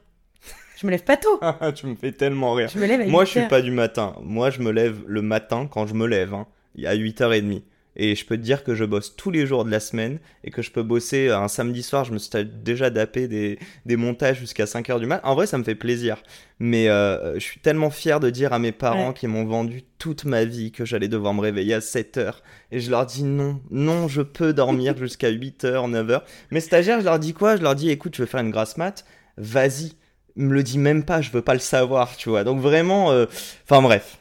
Je me lève pas tôt. tu me fais tellement rire. Je me lève à 8h. Moi, je suis pas du matin. Moi, je me lève le matin quand je me lève, hein, à 8h30. Et je peux te dire que je bosse tous les jours de la semaine et que je peux bosser un samedi soir. Je me suis déjà dapé des, des montages jusqu'à 5h du mat. En vrai, ça me fait plaisir. Mais euh, je suis tellement fier de dire à mes parents Ouais. qui m'ont vendu toute ma vie que j'allais devoir me réveiller à 7h. Et je leur dis non, non, je peux dormir jusqu'à 8h, 9h. Mes stagiaires, je leur dis quoi? Je leur dis écoute, je veux faire une grasse mat. Vas-y me le dis même pas, je veux pas le savoir, tu vois. Donc vraiment, euh, enfin bref,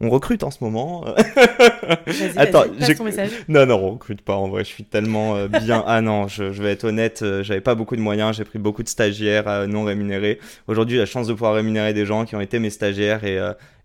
on recrute en ce moment. Vas-y, Attends, j'ai- ton message. non, non, on recrute pas en vrai, je suis tellement euh, bien. Ah non, je, je vais être honnête, euh, j'avais pas beaucoup de moyens, j'ai pris beaucoup de stagiaires euh, non rémunérés. Aujourd'hui, j'ai la chance de pouvoir rémunérer des gens qui ont été mes stagiaires et,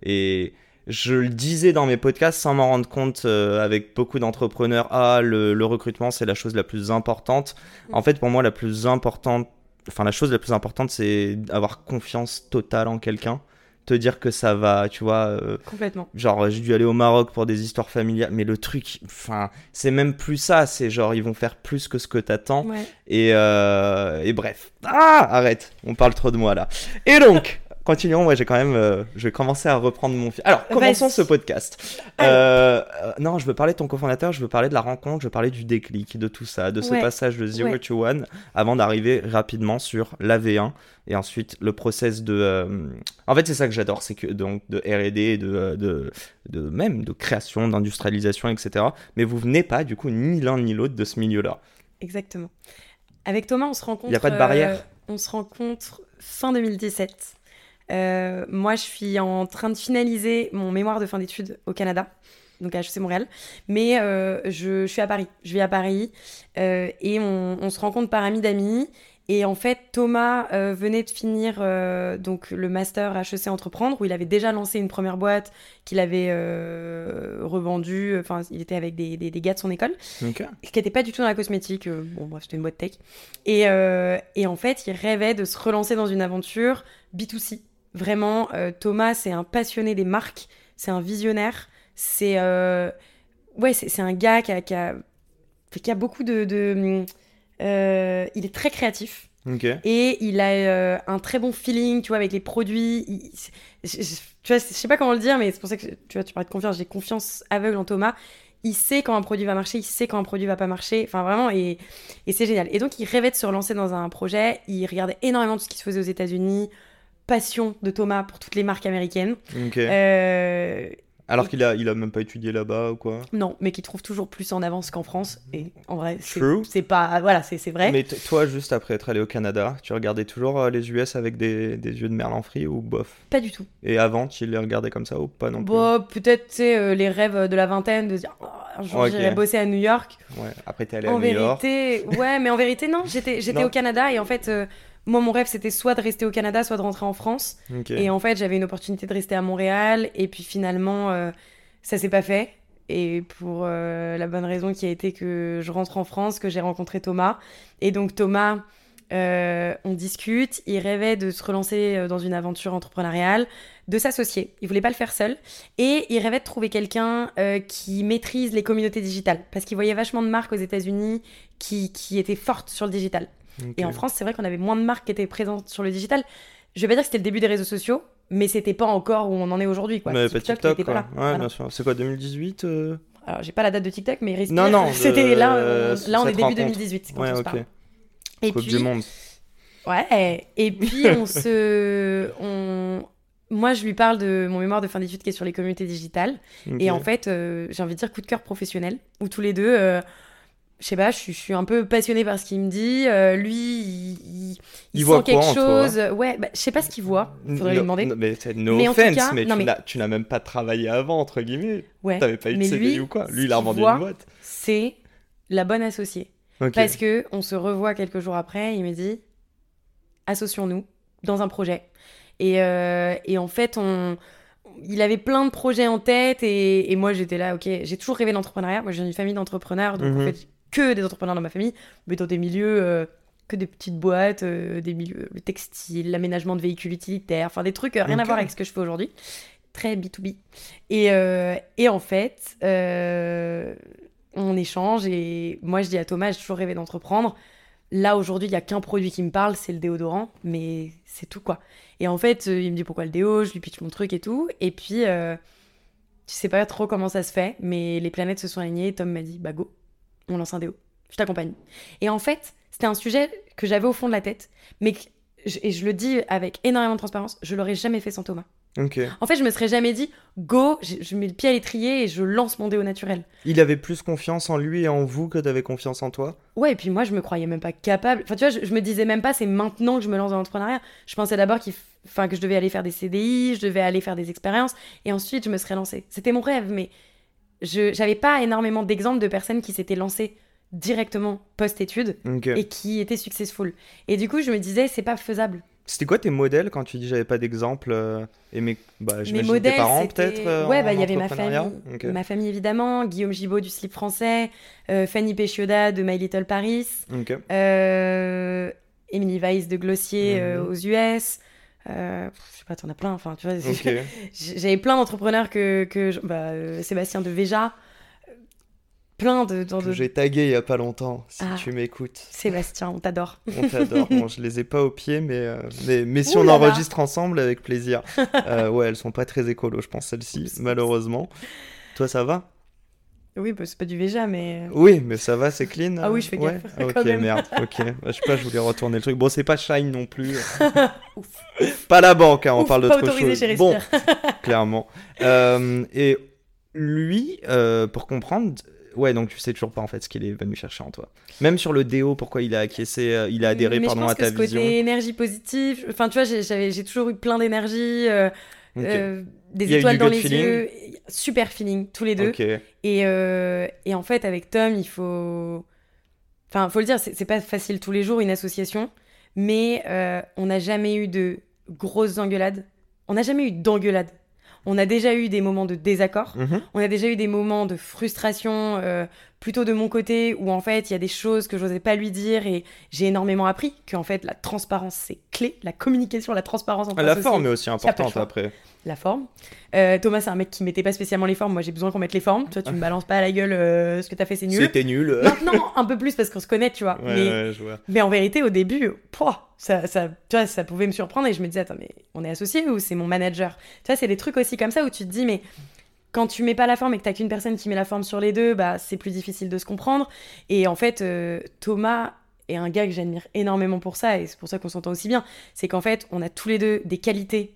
et je le disais dans mes podcasts sans m'en rendre compte avec beaucoup d'entrepreneurs. Ah, le, le recrutement, c'est la chose la plus importante. En fait, pour moi, la plus importante, enfin, la chose la plus importante, c'est avoir confiance totale en quelqu'un. Te dire que ça va, tu vois. euh, Complètement. Genre, j'ai dû aller au Maroc pour des histoires familiales, mais le truc, enfin, c'est même plus ça, c'est genre, ils vont faire plus que ce que t'attends, Ouais. et, euh, et bref. Ah, arrête, on parle trop de moi là. Et donc, continuons, moi j'ai quand même, euh, je vais commencer à reprendre mon fil. Alors, commençons ce podcast. Euh, euh, non, je veux parler de ton cofondateur, je veux parler de la rencontre, je veux parler du déclic, de tout ça, de ce Ouais. passage de 0 Ouais. to 1, avant d'arriver rapidement sur l'AV1, et ensuite le process de... euh, En fait, c'est ça que j'adore, c'est que donc de R&D, de, de, de même de création, d'industrialisation, etc. Mais vous venez pas, du coup, ni l'un ni l'autre de ce milieu-là. Exactement. Avec Thomas, on se rencontre. Y a pas de barrière On se rencontre fin 2017. Euh, moi, je suis en train de finaliser mon mémoire de fin d'études au Canada, donc à HEC Montréal. Mais euh, je, je suis à Paris. Je vis à Paris euh, et on, on se rencontre par amis d'amis. Et en fait, Thomas venait de finir donc le master HEC Entreprendre, où il avait déjà lancé une première boîte qu'il avait revendue. Enfin, il était avec des, des, des gars de son école qui n'était pas du tout dans la cosmétique. bon, bref, c'était une boîte tech. Et, et en fait, il rêvait de se relancer dans une aventure B2C. Vraiment, euh, Thomas, c'est un passionné des marques, c'est un visionnaire, c'est euh, ouais, c'est un gars qui a, qui a, qui a beaucoup de... de, euh, il est très créatif. Et il a un très bon feeling, tu vois, avec les produits. Il- je, je- tu vois, je sais pas comment le dire, mais c'est pour ça que tu vois, tu parlais de confiance. J'ai confiance aveugle en Thomas. Il sait quand un produit va marcher, il sait quand un produit va pas marcher. Enfin, vraiment, et, et c'est génial. Et donc, il rêvait de se relancer dans un projet. Il regardait énormément de ce qui se faisait aux États-Unis. Passion de Thomas pour toutes les marques américaines. Ok. Euh, Alors qu'il a, il a même pas étudié là-bas ou quoi? Non, mais qui trouve toujours plus en avance qu'en France. Et en vrai, c'est pas. Voilà, c'est vrai. Mais toi, juste après être allé au Canada, tu regardais toujours euh, les US avec des, des yeux de merlan frit ou bof? Pas du tout. Et avant, tu les regardais comme ça ou pas non plus? Bon, peut-être, tu sais, euh, les rêves de la vingtaine, de dire, Oh, un jour j'irai bosser à New York. Ouais. Après, t'es allé En à New York. vérité, ouais, mais en vérité, non. J'étais, au Canada et en fait, moi, mon rêve, c'était soit de rester au Canada, soit de rentrer en France. Et en fait, j'avais une opportunité de rester à Montréal. Et puis finalement, euh, ça s'est pas fait. Et pour euh, la bonne raison qui a été que je rentre en France, que j'ai rencontré Thomas. Et donc, Thomas, euh, on discute. Il rêvait de se relancer euh, dans une aventure entrepreneuriale, de s'associer. Il voulait pas le faire seul. Et il rêvait de trouver quelqu'un qui maîtrise les communautés digitales. Parce qu'il voyait vachement de marques aux États-Unis qui, qui étaient fortes sur le digital. Et en France, c'est vrai qu'on avait moins de marques qui étaient présentes sur le digital. Je vais pas dire que c'était le début des réseaux sociaux, mais c'était pas encore où on en est aujourd'hui. quoi. Mais pas TikTok quoi. pas là. Ouais, Voilà. bien sûr. C'est quoi, 2018 euh Alors, j'ai pas la date de TikTok, mais respire. Non, non, c'était de- là, on- euh, là, on est début rencontre. 2018 quand Ouais, on se. Et Coupe puis, du monde. ouais. Et puis on se, on, moi, je lui parle de mon mémoire de fin d'études qui est sur les communautés digitales. Et en fait, euh, j'ai envie de dire coup de cœur professionnel, où tous les deux, euh, je sais pas, je suis, je suis un peu passionnée par ce qu'il me dit. Euh, lui, il, il, Il sent voit quelque quoi chose. Ouais, bah, je sais pas ce qu'il voit. Faudrait lui demander. no- mais c'est no Mais offense, cas- mais, non, tu mais- n'as- tu n'as même pas travaillé avant, entre guillemets. Ouais. T'avais pas eu de CDI lui, ou quoi. Lui, il a revendu voit, une boîte. C'est la bonne associée. Ok. Parce que on se revoit quelques jours après, il me dit associons-nous dans un projet. Et, euh, et en fait, on, il avait plein de projets en tête et, et moi j'étais là, ok, j'ai toujours rêvé d'entrepreneuriat. Moi j'ai une famille d'entrepreneurs, donc Mhm. en fait, que des entrepreneurs dans ma famille, mais dans des milieux, euh, que des petites boîtes, euh, des milieux, le textile, l'aménagement de véhicules utilitaires, enfin des trucs euh, rien à voir avec ce que je fais aujourd'hui. Très B2B. Et, et en fait, on échange et moi je dis à Thomas, j'ai toujours rêvé d'entreprendre. Là aujourd'hui, il y a qu'un produit qui me parle, c'est le déodorant, mais c'est tout quoi. Et en fait, il me dit pourquoi le déo, je lui pitch mon truc et tout. Et puis, je sais pas trop comment ça se fait, mais les planètes se sont alignées. Tom m'a dit, bah go, on lance un déo, je t'accompagne. Et en fait, c'était un sujet que j'avais au fond de la tête, mais que- et je le dis avec énormément de transparence, je l'aurais jamais fait sans Thomas. En fait, je me serais jamais dit, go, je, je mets le pied à l'étrier et je lance mon déo naturel. Il avait plus confiance en lui et en vous que t'avais confiance en toi? Ouais, et puis moi, je me croyais même pas capable. Enfin, tu vois, je, je me disais même pas, c'est maintenant que je me lance dans l'entrepreneuriat. Je pensais d'abord qu'il enfin, que je devais aller faire des CDI, je devais aller faire des expériences, et ensuite, je me serais lancée. C'était mon rêve, mais je j'avais pas énormément d'exemples de personnes qui s'étaient lancées directement post-études et qui étaient successful. Et du coup, je me disais, c'est pas faisable. C'était quoi tes modèles quand tu dis j'avais pas d'exemple euh, Et mes, bah, Mes modèles, tes parents peut-être euh, Ouais, bah il y avait ma famille, ma famille évidemment, Guillaume Gibaud du slip français, euh, Fanny Péchioda de My Little Paris, Ok. euh, Emily Weiss de Glossier Mhm. aux US. Euh, je sais pas, t'en as plein. Enfin, tu vois, j'avais plein d'entrepreneurs que, que je- bah, euh, Sébastien de Véja, euh, plein de, J'ai tagué il y a pas longtemps. Si Ah. tu m'écoutes, Sébastien, on t'adore. on t'adore. bon, je les ai pas au pied, mais euh, mais, mais si Ouh on là. enregistre ensemble, avec plaisir. Ouais, elles sont pas très écolo, je pense celles-ci, malheureusement. Toi, ça va? Oui, bah, c'est pas du Véja, mais Oui, mais ça va, c'est clean. Ah oui, je fais ouais gaffe, Ah, Ok, quand même. merde. Ok. Bah, je sais pas, je voulais retourner le truc. Bon, c'est pas Shine non plus. pas la banque, hein, on Ouf, parle d'autre autorisé chose. chez Bon, clairement. Euh, et lui, euh, pour comprendre, ouais, donc tu sais toujours pas en fait ce qu'il est venu chercher en toi. Même sur le déo, pourquoi il a acquiescé, euh, il a adhéré mais pardon je pense à que ta ce vision. côté énergie positive, enfin tu vois, j'ai- j'avais- j'ai toujours eu plein d'énergie, euh, Euh, des étoiles dans les feeling yeux, super feeling tous les deux. Et, euh, et en fait, avec Tom, il faut. Enfin, faut le dire, c'est c'est pas facile tous les jours une association, mais euh, on n'a jamais eu de grosses engueulades. On n'a jamais eu d'engueulades. On a déjà eu des moments de désaccord. Mhm. On a déjà eu des moments de frustration, euh, plutôt de mon côté, où en fait, il y a des choses que j'osais pas lui dire et j'ai énormément appris qu'en fait, la transparence, c'est clé. La communication, la transparence entre Ah, La forme est aussi importante après. La forme. Euh, Thomas, c'est un mec qui mettait pas spécialement les formes. Moi, j'ai besoin qu'on mette les formes. Toi, tu me balances pas à la gueule euh, ce que t'as fait, c'est nul. C'était nul. Maintenant, un peu plus parce qu'on se connaît, tu vois. Ouais, mais, ouais, je vois. mais en vérité, au début, pouah, ça, ça, tu vois, ça pouvait me surprendre et je me disais, attends, mais on est associés ou c'est mon manager? Tu vois, c'est des trucs aussi comme ça où tu te dis, mais quand tu mets pas la forme et que t'as qu'une personne qui met la forme sur les deux, bah, c'est plus difficile de se comprendre. Et en fait, euh, Thomas est un gars que j'admire énormément pour ça et c'est pour ça qu'on s'entend aussi bien. C'est qu'en fait, on a tous les deux des qualités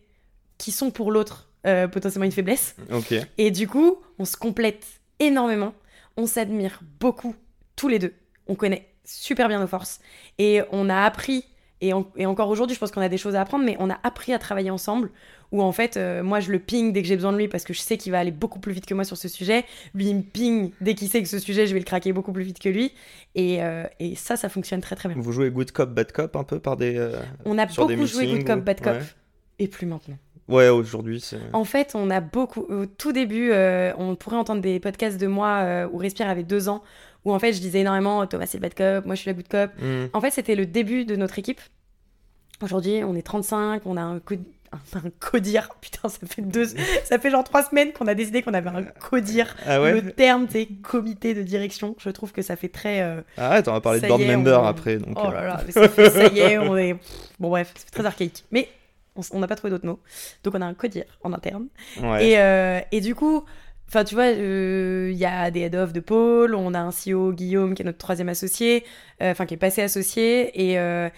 qui sont pour l'autre euh, potentiellement une faiblesse. Ok. Et du coup, on se complète énormément. On s'admire beaucoup, tous les deux. On connaît super bien nos forces. Et on a appris, et, en- et encore aujourd'hui, je pense qu'on a des choses à apprendre, mais on a appris à travailler ensemble. Où en fait, euh, moi, je le ping dès que j'ai besoin de lui parce que je sais qu'il va aller beaucoup plus vite que moi sur ce sujet. Lui, il me ping dès qu'il sait que ce sujet, je vais le craquer beaucoup plus vite que lui. Et, euh, et ça, ça fonctionne très très bien. Vous jouez good cop, bad cop un peu par des. On a des beaucoup joué Good Cop, ou- Bad Cop. ouais. Et plus maintenant. Ouais, aujourd'hui, c'est. En fait, on a beaucoup. Au tout début, euh, on pourrait entendre des podcasts de moi euh, où Respire avait deux ans, où en fait, je disais énormément Thomas, c'est le bad cop, moi, je suis la good cop. Hmm. En fait, c'était le début de notre équipe. Aujourd'hui, on est 35, on a un, co- un, un codir. Putain, ça fait deux, ça fait genre trois semaines qu'on a décidé qu'on avait un codir. Ah ouais Le terme, c'est comité de direction. Je trouve que ça fait très. euh, Arrête, on va parler de Ça board member on- après. Donc, Oh euh, là là, mais ça, fait- ça y est, on est. Bon, bref, c'est très archaïque. Mais on n'a pas trouvé d'autres mots. Donc, on a un codir en interne. ouais. Et, euh, et du coup, enfin, tu vois, euh, il y a des head-off de Paul, on a un CEO, Guillaume, qui est notre troisième associé, euh, enfin, qui est passé associé. Et,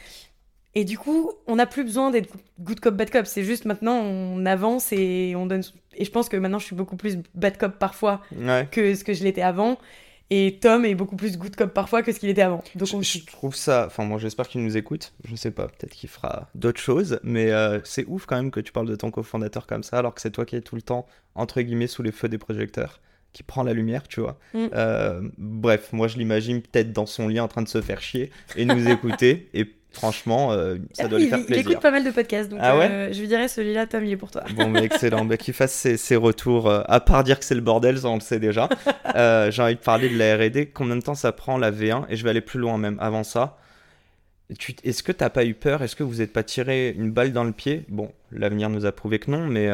Et du coup, on n'a plus besoin d'être good cop, bad cop. C'est juste maintenant, on avance et on donne. Et je pense que maintenant, je suis beaucoup plus bad cop parfois Ouais. que ce que je l'étais avant. Et Tom est beaucoup plus good cop parfois que ce qu'il était avant. Donc, Je, on... je trouve ça, enfin moi j'espère qu'il nous écoute, je sais pas, peut-être qu'il fera d'autres choses, mais euh, c'est ouf quand même que tu parles de ton cofondateur comme ça, alors que c'est toi qui es tout le temps, entre guillemets, sous les feux des projecteurs, qui prend la lumière, tu vois. Mm. Euh, bref, moi je l'imagine peut-être dans son lit en train de se faire chier et nous écouter, et franchement, euh, ça Ah doit lui faire il, il plaisir. écoute pas mal de podcasts. Donc, Ah ouais euh, je lui dirais, celui-là, Tom, il est pour toi. Bon, mais excellent. Bah, qu'il fasse ses, ses retours. euh, à part dire que c'est le bordel, ça on le sait déjà. Euh, J'ai envie de parler de la RD. Combien de temps ça prend la V1 Et je vais aller plus loin même avant ça. Est-ce que t'as pas eu peur? Est-ce que vous n'êtes pas tiré une balle dans le pied? Bon, l'avenir nous a prouvé que non, mais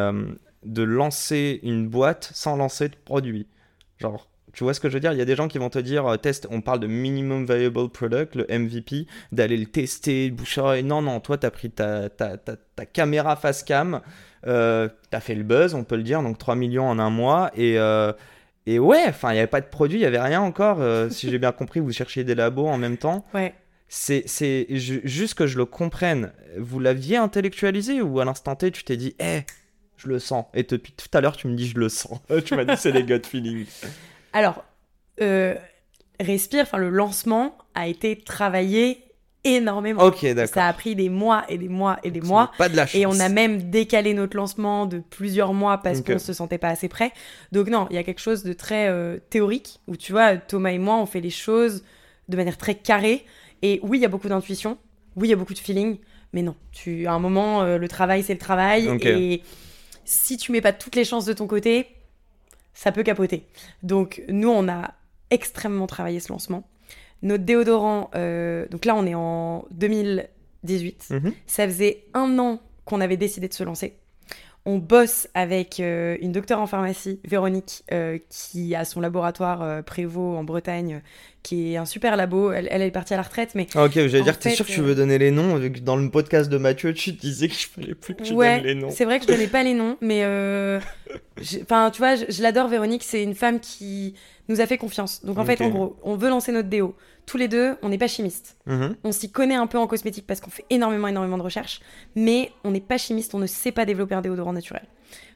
de lancer une boîte sans lancer de produit. Genre, tu vois ce que je veux dire? Il y a des gens qui vont te dire, euh, test, on parle de minimum viable product, le MVP, d'aller le tester, bouche à oreille. Non, non, toi, t'as pris ta, ta, ta, ta caméra face cam, euh, t'as fait le buzz, on peut le dire, donc 3 millions en un mois, et, euh, et ouais, enfin, il n'y avait pas de produit, il n'y avait rien encore. euh, si j'ai bien compris, vous cherchiez des labos en même temps. Ouais. C'est c'est ju- juste que je le comprenne. Vous l'aviez intellectualisé ou à l'instant T, tu t'es dit, hé, je le sens. Et depuis tout à l'heure, tu me dis, je le sens. tu m'as dit, c'est les gut feelings. Alors, euh, Respire, enfin, le lancement a été travaillé énormément. Ok, d'accord. Ça a pris des mois et des mois et des mois. Pas de la chance. Et on a même décalé notre lancement de plusieurs mois parce Ok. qu'on se sentait pas assez prêt. Donc non, il y a quelque chose de très euh, théorique où tu vois, Thomas et moi, on fait les choses de manière très carrée. Et oui, il y a beaucoup d'intuition. Oui, il y a beaucoup de feeling. Mais non, tu, à un moment, euh, le travail, c'est le travail. Et si tu mets pas toutes les chances de ton côté, ça peut capoter. Donc nous, on a extrêmement travaillé ce lancement. Notre déodorant, euh, donc là, on est en 2018. Mhm. Ça faisait un an qu'on avait décidé de se lancer. On bosse avec euh, une docteure en pharmacie, Véronique, euh, qui a son laboratoire euh, Prévost en Bretagne, euh, qui est un super labo. Elle, elle est partie à la retraite, mais Ah, Ok, j'allais dire, t'es sûr que tu euh, veux donner les noms vu que Dans le podcast de Mathieu, tu disais qu'il fallait plus que tu ouais, donnes les noms. c'est vrai que je donnais pas les noms, mais euh, enfin, tu vois, je, je l'adore, Véronique. C'est une femme qui nous a fait confiance. Donc en fait, en gros, on veut lancer notre déo. Tous les deux, on n'est pas chimistes. Mhm. On s'y connaît un peu en cosmétique parce qu'on fait énormément, énormément de recherches, mais on n'est pas chimiste, on ne sait pas développer un déodorant naturel.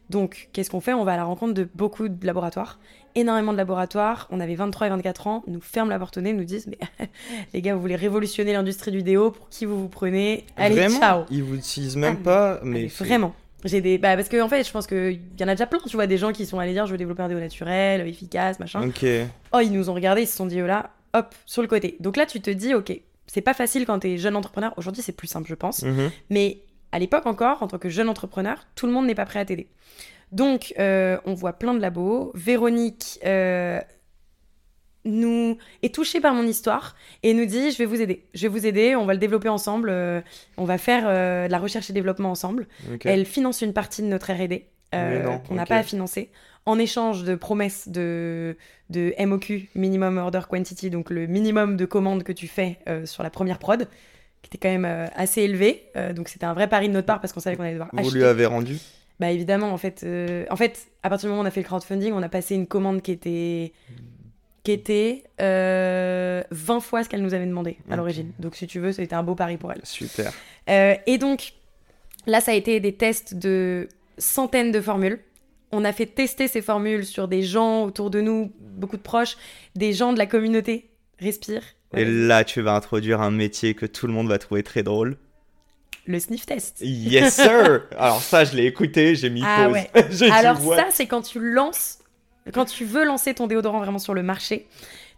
Donc, qu'est-ce qu'on fait? On va à la rencontre de beaucoup de laboratoires, énormément de laboratoires. On avait 23 et 24 ans, nous ferment la porte au nez, nous disent Mais les gars, vous voulez révolutionner l'industrie du déo, pour qui vous vous prenez? Allez, Vraiment? ciao Ils vous utilisent Ah, même mais- pas, mais vraiment. J'ai des bah parce que en fait, je pense que il y en a déjà plein, tu vois, des gens qui sont allés dire je veux développer un déo naturel, efficace, machin. Ok. Oh, ils nous ont regardé, ils se sont dit oh là, hop, sur le côté. Donc là, tu te dis OK, c'est pas facile quand t'es jeune entrepreneur. Aujourd'hui, c'est plus simple, je pense. Mhm. Mais à l'époque encore, en tant que jeune entrepreneur, tout le monde n'est pas prêt à t'aider. Donc, euh, on voit plein de labos. Véronique euh, nous est touchée par mon histoire et nous dit je vais vous aider, je vais vous aider, on va le développer ensemble, euh, on va faire de la recherche et développement ensemble. Elle finance une partie de notre R&D qu'on n'a pas à financer en échange de promesses de, de MOQ, Minimum Order Quantity, donc le minimum de commandes que tu fais euh, sur la première prod, qui était quand même euh, assez élevé. Euh, donc c'était un vrai pari de notre part parce qu'on savait qu'on allait devoir Vous acheter. lui avez rendu? Bah évidemment, en fait, en fait, à partir du moment où on a fait le crowdfunding, on a passé une commande qui était qui était euh, 20 fois ce qu'elle nous avait demandé à l'origine. Donc si tu veux, c'était un beau pari pour elle. Super. Et donc, là, ça a été des tests de centaines de formules. On a fait tester ces formules sur des gens autour de nous, beaucoup de proches, des gens de la communauté. Respire. Et là, tu vas introduire un métier que tout le monde va trouver très drôle. Le sniff test. Yes, sir Alors ça, je l'ai écouté, j'ai mis Ah pause. ouais. Dit, Alors ça, c'est quand tu lances, quand tu veux lancer ton déodorant vraiment sur le marché.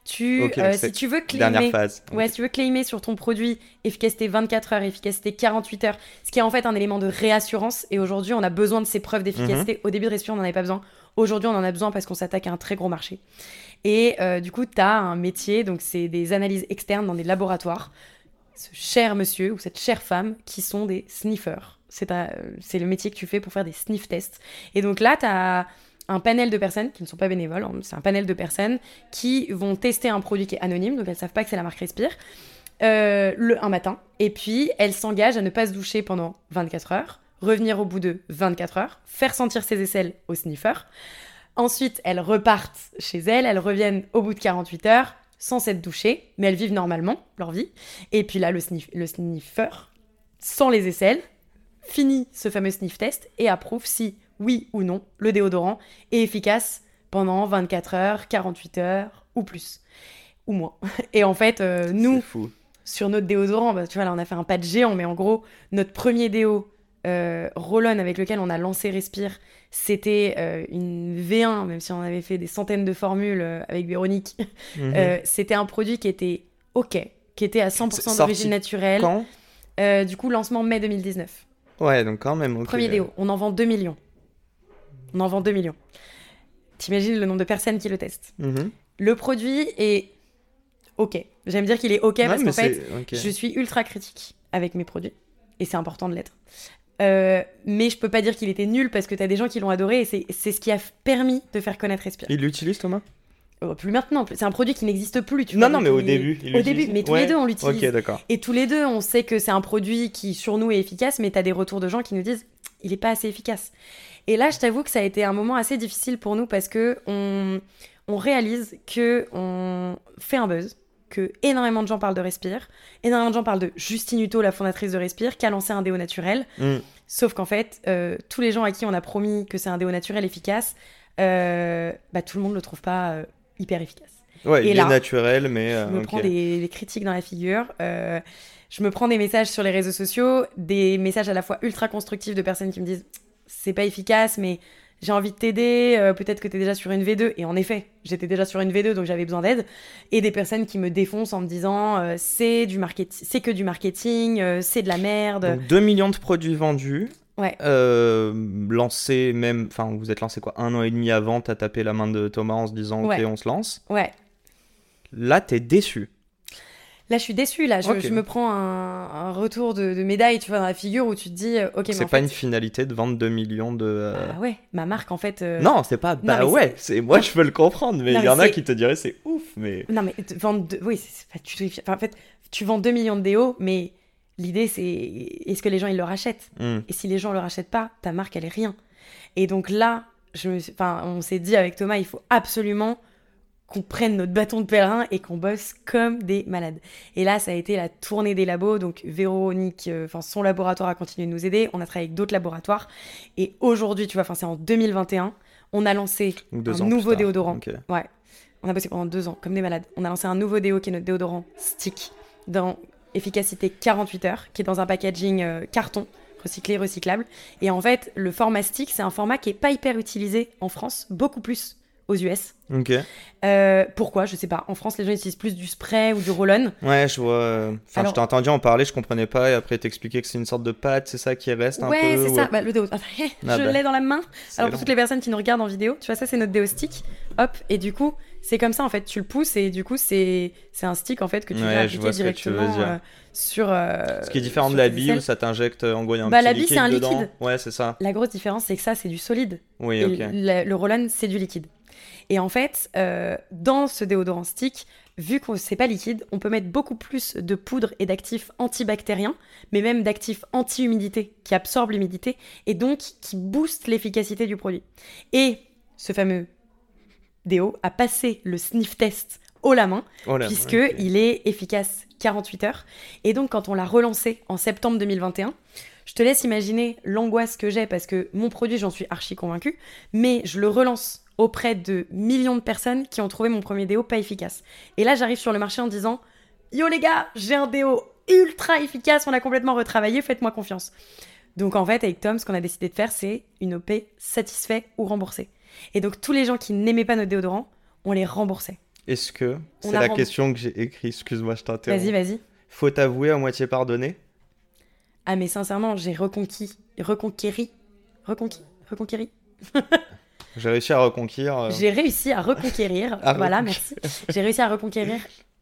Tu, euh, si tu veux claimer, Dernière phase. Ouais, si tu veux claimer sur ton produit efficacité 24 heures, efficacité 48 heures, ce qui est en fait un élément de réassurance. Et aujourd'hui, on a besoin de ces preuves d'efficacité. Au début de Respire, on n'en avait pas besoin. Aujourd'hui, on en a besoin parce qu'on s'attaque à un très gros marché. Et euh, du coup, tu as un métier, donc c'est des analyses externes dans des laboratoires. Ce cher monsieur ou cette chère femme qui sont des sniffers. Euh, c'est le métier que tu fais pour faire des sniff tests. Et donc là, tu as un panel de personnes qui ne sont pas bénévoles, hein, c'est un panel de personnes qui vont tester un produit qui est anonyme, donc elles savent pas que c'est la marque Respire, euh, le, un matin, et puis elles s'engagent à ne pas se doucher pendant 24 heures, revenir au bout de 24 heures, faire sentir ses aisselles au sniffer. Ensuite, elles repartent chez elles, elles reviennent au bout de 48 heures, sans s'être douchées, mais elles vivent normalement leur vie. Et puis là, le, le sniffer, sans les aisselles, finit ce fameux sniff test et approuve si, oui ou non, le déodorant est efficace pendant 24 heures, 48 heures ou plus. Ou moins. Et en fait, euh, nous, fou. sur notre déodorant, bah, tu vois, là, on a fait un pas de géant, mais en gros, notre premier déo euh, Roll-On avec lequel on a lancé Respire, c'était euh, une V1, même si on avait fait des centaines de formules euh, avec Véronique. Mhm. C'était un produit qui était OK, qui était à C'est 100% sorti d'origine naturelle. Quand? Du coup, lancement mai 2019. Ouais, donc quand même. Premier déo, on en vend 2 millions. On en vend 2 millions. T'imagines le nombre de personnes qui le testent. Mhm. Le produit est OK. J'aime dire qu'il est OK Ouais, parce qu'en fait, c'est- ok. je suis ultra critique avec mes produits. Et c'est important de l'être. Euh, mais je peux pas dire qu'il était nul parce que t'as des gens qui l'ont adoré et c'est c'est ce qui a permis de faire connaître Respire. Il l'utilise Thomas? Euh, plus maintenant, c'est un produit qui n'existe plus. Tu Non, vois, non, mais au début. Au début, mais tous Ouais. les deux on l'utilise. Ok, d'accord. Et tous les deux, on sait que c'est un produit qui, sur nous, est efficace, mais tu as des retours de gens qui nous disent il n'est pas assez efficace. Et là, je t'avoue que ça a été un moment assez difficile pour nous parce que on, on réalise que on fait un buzz, que énormément de gens parlent de Respire, énormément de gens parlent de Justine Hutto, la fondatrice de Respire, qui a lancé un déo naturel. Mm. Sauf qu'en fait, euh, tous les gens à qui on a promis que c'est un déo naturel efficace, euh, bah, tout le monde le trouve pas euh, hyper efficace Ouais, Et il là, est naturel, mais. je me prends des, des critiques dans la figure. je me prends des messages sur les réseaux sociaux, des messages à la fois ultra constructifs de personnes qui me disent c'est pas efficace, mais j'ai envie de t'aider, euh, peut-être que t'es déjà sur une V2. Et en effet, j'étais déjà sur une V2, donc j'avais besoin d'aide. Et des personnes qui me défoncent en me disant euh, c'est du marketing, c'est que du marketing, euh, c'est de la merde. Donc 2 millions de produits vendus. Ouais. Lancé même. Enfin, vous êtes lancé quoi Un an et demi avant, t'as tapé la main de Thomas en se disant Ouais. Ok, on se lance. Ouais. Là, t'es déçu. Là, je suis déçue. Là, je, me prends un, un retour de, de médaille, tu vois, dans la figure où tu te dis, euh, ok, mais c'est pas fait, une finalité de vendre 2 millions de. euh, ah ouais, ma marque, en fait. euh, Non, c'est pas. Bah ouais, c'est moi je peux le comprendre, mais il y en a qui te diraient c'est ouf, mais. Non, mais vendre deux- Oui, c'est pas enfin, en fait, tu vends 2 millions de déos, mais l'idée, c'est est-ce que les gens, ils le rachètent? Hmm. Et si les gens le rachètent pas, ta marque, elle est rien. Et donc là, je me suis- enfin, on s'est dit avec Thomas, il faut absolument qu'on prenne notre bâton de pèlerin et qu'on bosse comme des malades. Et là, ça a été la tournée des labos. Donc, Véronique, euh, enfin, son laboratoire a continué de nous aider. On a travaillé avec d'autres laboratoires. Et aujourd'hui, tu vois, enfin, c'est en 2021, on a lancé deux un nouveau déodorant. Ouais. On a bossé pendant deux ans, comme des malades. On a lancé un nouveau déo qui est notre déodorant stick, dans efficacité 48 heures, qui est dans un packaging euh, carton, recyclé, recyclable. Et en fait, le format stick, c'est un format qui est pas hyper utilisé en France, beaucoup plus aux US. Ok. Euh, pourquoi? Je sais pas. En France, les gens utilisent plus du spray ou du roll-on. Ouais, je vois. Enfin, Alors- je t'ai entendu en parler, je comprenais pas, et après t'expliquais que c'est une sorte de pâte, c'est ça qui reste un Ouais, peu. c'est ça. Bah, le déo. je Ah bah. l'ai dans la main. Alors pour toutes les personnes qui nous regardent en vidéo, tu vois ça c'est notre déo stick. Hop et du coup c'est comme ça en fait, tu le pousses et du coup c'est un stick en fait que tu Ouais, vas appliquer directement dire. euh, sur. euh, Ce qui est différent de la bille où ça t'injecte en gros un Bah, petit la bille, c'est un dedans. liquide. Ouais, c'est ça. La grosse différence c'est que ça c'est du solide Oui, ok. le, le roll-on c'est du liquide. Et en fait euh, dans ce déodorant stick, vu que c'est pas liquide, on peut mettre beaucoup plus de poudre et d'actifs antibactériens, mais même d'actifs anti-humidité qui absorbent l'humidité et donc qui boostent l'efficacité du produit. Et ce fameux déo a passé le sniff test haut la main Oh puisque il est efficace 48 heures. Et donc quand on l'a relancé en septembre 2021, je te laisse imaginer l'angoisse que j'ai parce que mon produit, j'en suis archi convaincue, mais je le relance auprès de millions de personnes qui ont trouvé mon premier déo pas efficace. Et là, j'arrive sur le marché en disant Yo les gars, j'ai un déo ultra efficace, on a complètement retravaillé, faites-moi confiance. Donc en fait, avec Tom, ce qu'on a décidé de faire, c'est une OP satisfait ou remboursée. Et donc tous les gens qui n'aimaient pas notre déodorant, on les remboursait. Est-ce que c'est la question que j'ai écrite? Excuse-moi, je t'interromps. Vas-y, vas-y. Faut t'avouer à moitié pardonné? Ah mais sincèrement, j'ai reconquis, reconquéri, reconquis, reconquéri. J'ai réussi à reconquérir. euh, J'ai réussi à reconquérir, À voilà, reconquérir. merci. J'ai réussi à reconquérir,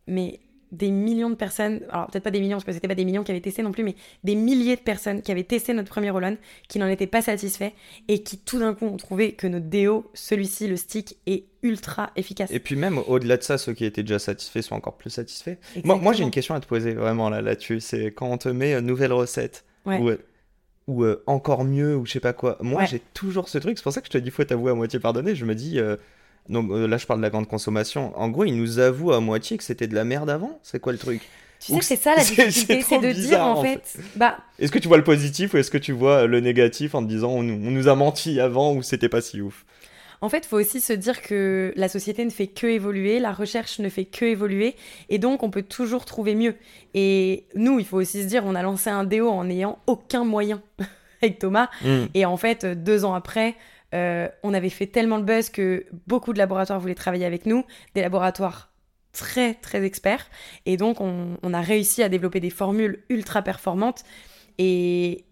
mais des millions de personnes, alors peut-être pas des millions, parce que c'était pas des millions qui avaient testé non plus, mais des milliers de personnes qui avaient testé notre premier roll qui n'en étaient pas satisfaits et qui tout d'un coup ont trouvé que notre déo, celui-ci, le stick, est ultra efficace. Et puis même au-delà de ça, ceux qui étaient déjà satisfaits sont encore plus satisfaits. Moi, moi j'ai une question à te poser vraiment là là-dessus. C'est quand on te met une nouvelle recette Ouais. ou, euh, ou euh, encore mieux ou je sais pas quoi. Moi Ouais. j'ai toujours ce truc. C'est pour ça que je te dis faut t'avouer à moitié pardonné. Je me dis euh, donc euh, là je parle de la grande consommation. En gros ils nous avouent à moitié que c'était de la merde avant. C'est quoi le truc? Tu sais, que c'est ça la difficulté, c'est de dire en fait, bah Est-ce que tu vois le positif ou est-ce que tu vois le négatif en te disant on on nous a menti avant ou c'était pas si ouf? En fait, il faut aussi se dire que la société ne fait que évoluer, la recherche ne fait que évoluer, et donc on peut toujours trouver mieux. Et nous, il faut aussi se dire, on a lancé un déo en n'ayant aucun moyen avec Thomas, Hmm. et en fait, deux ans après, euh, on avait fait tellement le buzz que beaucoup de laboratoires voulaient travailler avec nous, des laboratoires très très experts, et donc on, on a réussi à développer des formules ultra performantes. Et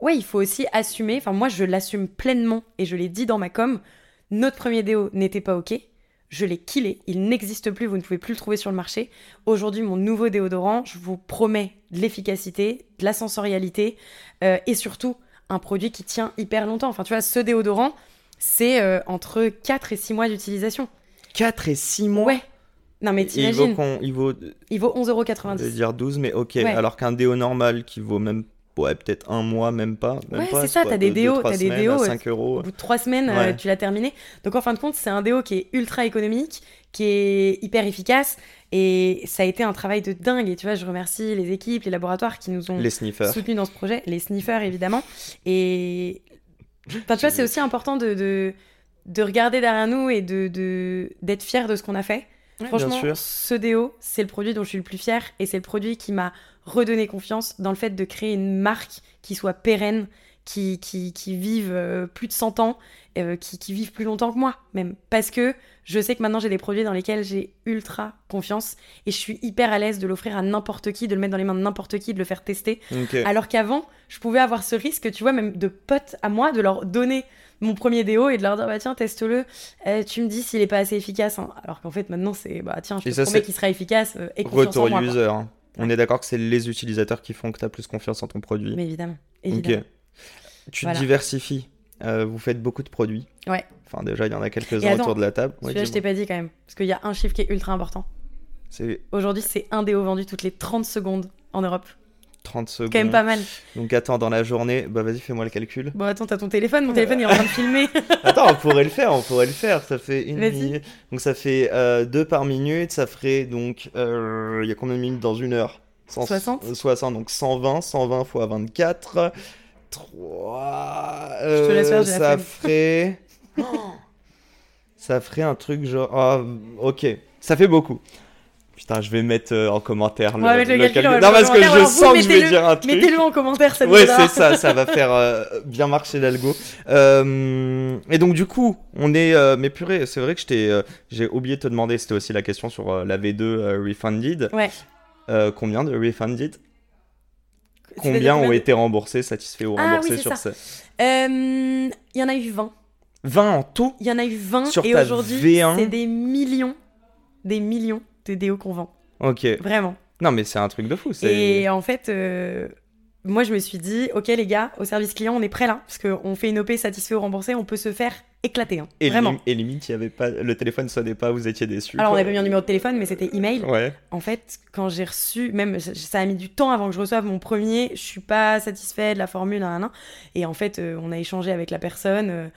ouais, il faut aussi assumer, enfin moi je l'assume pleinement, et je l'ai dit dans ma com, notre premier déo n'était pas ok. Je l'ai killé, il n'existe plus, vous ne pouvez plus le trouver sur le marché. Aujourd'hui, mon nouveau déodorant, je vous promets de l'efficacité, de la sensorialité euh, et surtout un produit qui tient hyper longtemps. Enfin, tu vois, ce déodorant, c'est euh, entre 4 et 6 mois d'utilisation. 4 et 6 mois Ouais. Non, mais Et il vaut, t'imagines, il vaut il vaut je vais 11,90€. dire 12, mais ok. Ouais. Alors qu'un déo normal qui vaut même ouais, peut-être un mois, même pas. Même Ouais, c'est ça, t'as des déos, trois t'as des déos, à euh, 5 euros. Au bout de 3 semaines, euh, Ouais. tu l'as terminé. Donc, en fin de compte, c'est un déo qui est ultra économique, qui est hyper efficace. Et ça a été un travail de dingue. Et tu vois, je remercie les équipes, les laboratoires qui nous ont Les sniffers. soutenus dans ce projet, les sniffers évidemment. Et enfin, tu vois, c'est aussi important de, de, de regarder derrière nous et de de- d'être fier de ce qu'on a fait. Franchement, bien sûr. ce déo, c'est le produit dont je suis le plus fier et c'est le produit qui m'a redonné confiance dans le fait de créer une marque qui soit pérenne, qui, qui, qui vive euh, plus de 100 ans, euh, qui, qui vive plus longtemps que moi même. Parce que je sais que maintenant j'ai des produits dans lesquels j'ai ultra confiance et je suis hyper à l'aise de l'offrir à n'importe qui, de le mettre dans les mains de n'importe qui, de le faire tester. Alors qu'avant, je pouvais avoir ce risque, tu vois, même de potes à moi, de leur donner mon premier déo et de leur dire bah tiens teste-le Euh, tu me dis s'il est pas assez efficace hein. alors qu'en fait maintenant c'est bah tiens je te ça, promets c'est qu'il sera efficace euh, et Retour en moi, user. hein. On est d'accord que c'est les utilisateurs qui font que tu as plus confiance en ton produit. mais évidemment Ok. évidemment Tu Voilà. te diversifies. Euh, vous faites beaucoup de produits. Ouais. Enfin, déjà, il y en a quelques-uns autour de la table. Ouais, celui-là je t'ai pas dit quand même parce qu'il y a un chiffre qui est ultra important aujourd'hui c'est un déo vendu toutes les 30 secondes en Europe 30 secondes. quand même pas mal Donc, attends, dans la journée, bah vas-y, fais-moi le calcul. bon attends t'as ton téléphone mon téléphone il est en train de filmer Attends, on pourrait le faire, on pourrait le faire. Ça fait une Vas-y. minute. Donc, ça fait euh, deux par minute. Ça ferait donc. euh, Il y a combien de minutes dans une heure? 100 60. euh, 60, donc 120. 120 fois 24. 3. Je te laisse faire, la Ça ferait. ça ferait un truc genre. ah, ok, ça fait beaucoup. Putain, je vais mettre euh, en commentaire le, le calcul, Non, parce le que je sens que je vais mettez-le- dire un truc. mettez-le en commentaire cette Ouais, c'est ça, ça va faire euh, bien marcher l'algo. Euh, et donc, du coup, on est. mais purée, c'est vrai que je j'ai oublié de te demander, c'était aussi la question sur la V2 euh, Refunded. Ouais. Combien de Refunded? Combien ont été remboursés, satisfaits ou Ah, remboursés oui, sur ça. il y en a eu 20 20 en tout? Il y en a eu 20 Sur et aujourd'hui, V1. c'est des millions, des millions de déos qu'on vend. Ok. Vraiment. Non, mais c'est un truc de fou. Et en fait, euh, moi, je me suis dit, ok, les gars, au service client, on est prêt là. Parce qu'on fait une OP satisfait ou remboursé, on peut se faire éclater. hein. Et, Vraiment. lim- et limite, il y avait pas... le téléphone sonnait pas, vous étiez déçus. Alors, on avait mis un numéro de téléphone, mais c'était email. Ouais. En fait, quand j'ai reçu, même ça- ça a mis du temps avant que je reçoive mon premier, je suis pas satisfait de la formule, nan, nan, nan. Et en fait, euh, on a échangé avec la personne. euh,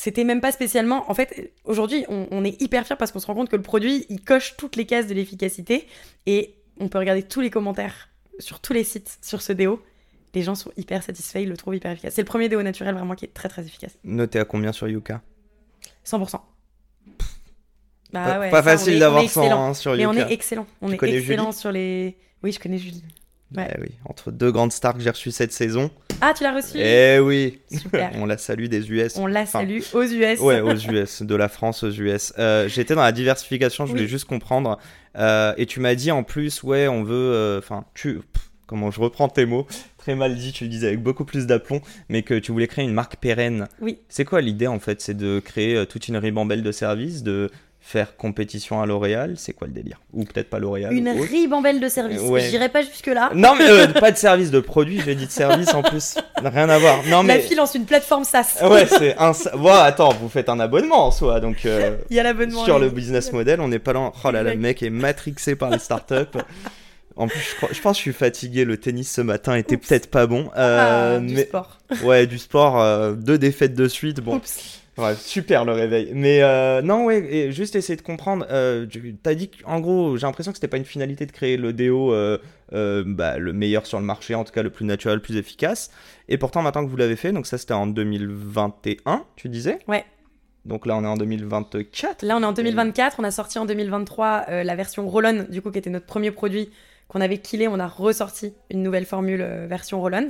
c'était même pas spécialement. En fait, aujourd'hui, on, on est hyper fiers parce qu'on se rend compte que le produit, il coche toutes les cases de l'efficacité. Et on peut regarder tous les commentaires sur tous les sites sur ce déo. Les gens sont hyper satisfaits, ils le trouvent hyper efficace. C'est le premier déo naturel vraiment qui est très très efficace. Noté à combien sur Yuka? 100%. Bah Pas, ouais, pas ça, facile d'avoir excellent. 100 hein, sur Mais Yuka. on est excellent. On Tu est excellent sur les. Oui, je connais Julie. Ouais. Eh oui, entre deux grandes stars que j'ai reçues cette saison. Ah, tu l'as reçu? Eh oui, Super. on la salue des US. On la Enfin, salue aux US. Ouais, aux US, de la France aux US. Euh, J'étais dans la diversification, je voulais Oui. juste comprendre. Euh, et tu m'as dit en plus, ouais, on veut. euh, Enfin, tu. pff, comment je reprends tes mots Très mal dit, tu le disais avec beaucoup plus d'aplomb, mais que tu voulais créer une marque pérenne. Oui. C'est quoi l'idée en fait? C'est de créer toute une ribambelle de services, de faire compétition à L'Oréal C'est quoi le délire Ou peut-être pas L'Oréal Une ribambelle de services. Ouais. J'irai pas jusque-là. Non, mais euh, pas de service de produit, j'ai dit de service en plus. Rien à voir. Non, La mais. fille lance une plateforme SaaS. Ouais, c'est un. Attends, vous faites un abonnement en soi, donc. euh, Il y a l'abonnement. sur le business model, on n'est pas là. Oh là là, le mec est matrixé par les startups. En plus, je, crois- je pense que je suis fatigué. Le tennis ce matin était peut-être pas bon. Ah, Euh, du mais sport. ouais, du sport, deux défaites de suite. Bon, Oups. Ouais, super le réveil. Mais euh, non, ouais, et juste essayer de comprendre. Euh, tu as dit qu'en gros, j'ai l'impression que c'était pas une finalité de créer le déo euh, euh, bah, le meilleur sur le marché, en tout cas le plus naturel, le plus efficace. Et pourtant, maintenant que vous l'avez fait, donc ça c'était en 2021, tu disais? Ouais. Donc là, on est en 2024. Là, on est en 2024. On a sorti en 2023 euh, la version Roll-On, du coup, qui était notre premier produit qu'on avait killé. On a ressorti une nouvelle formule euh, version Roll-On,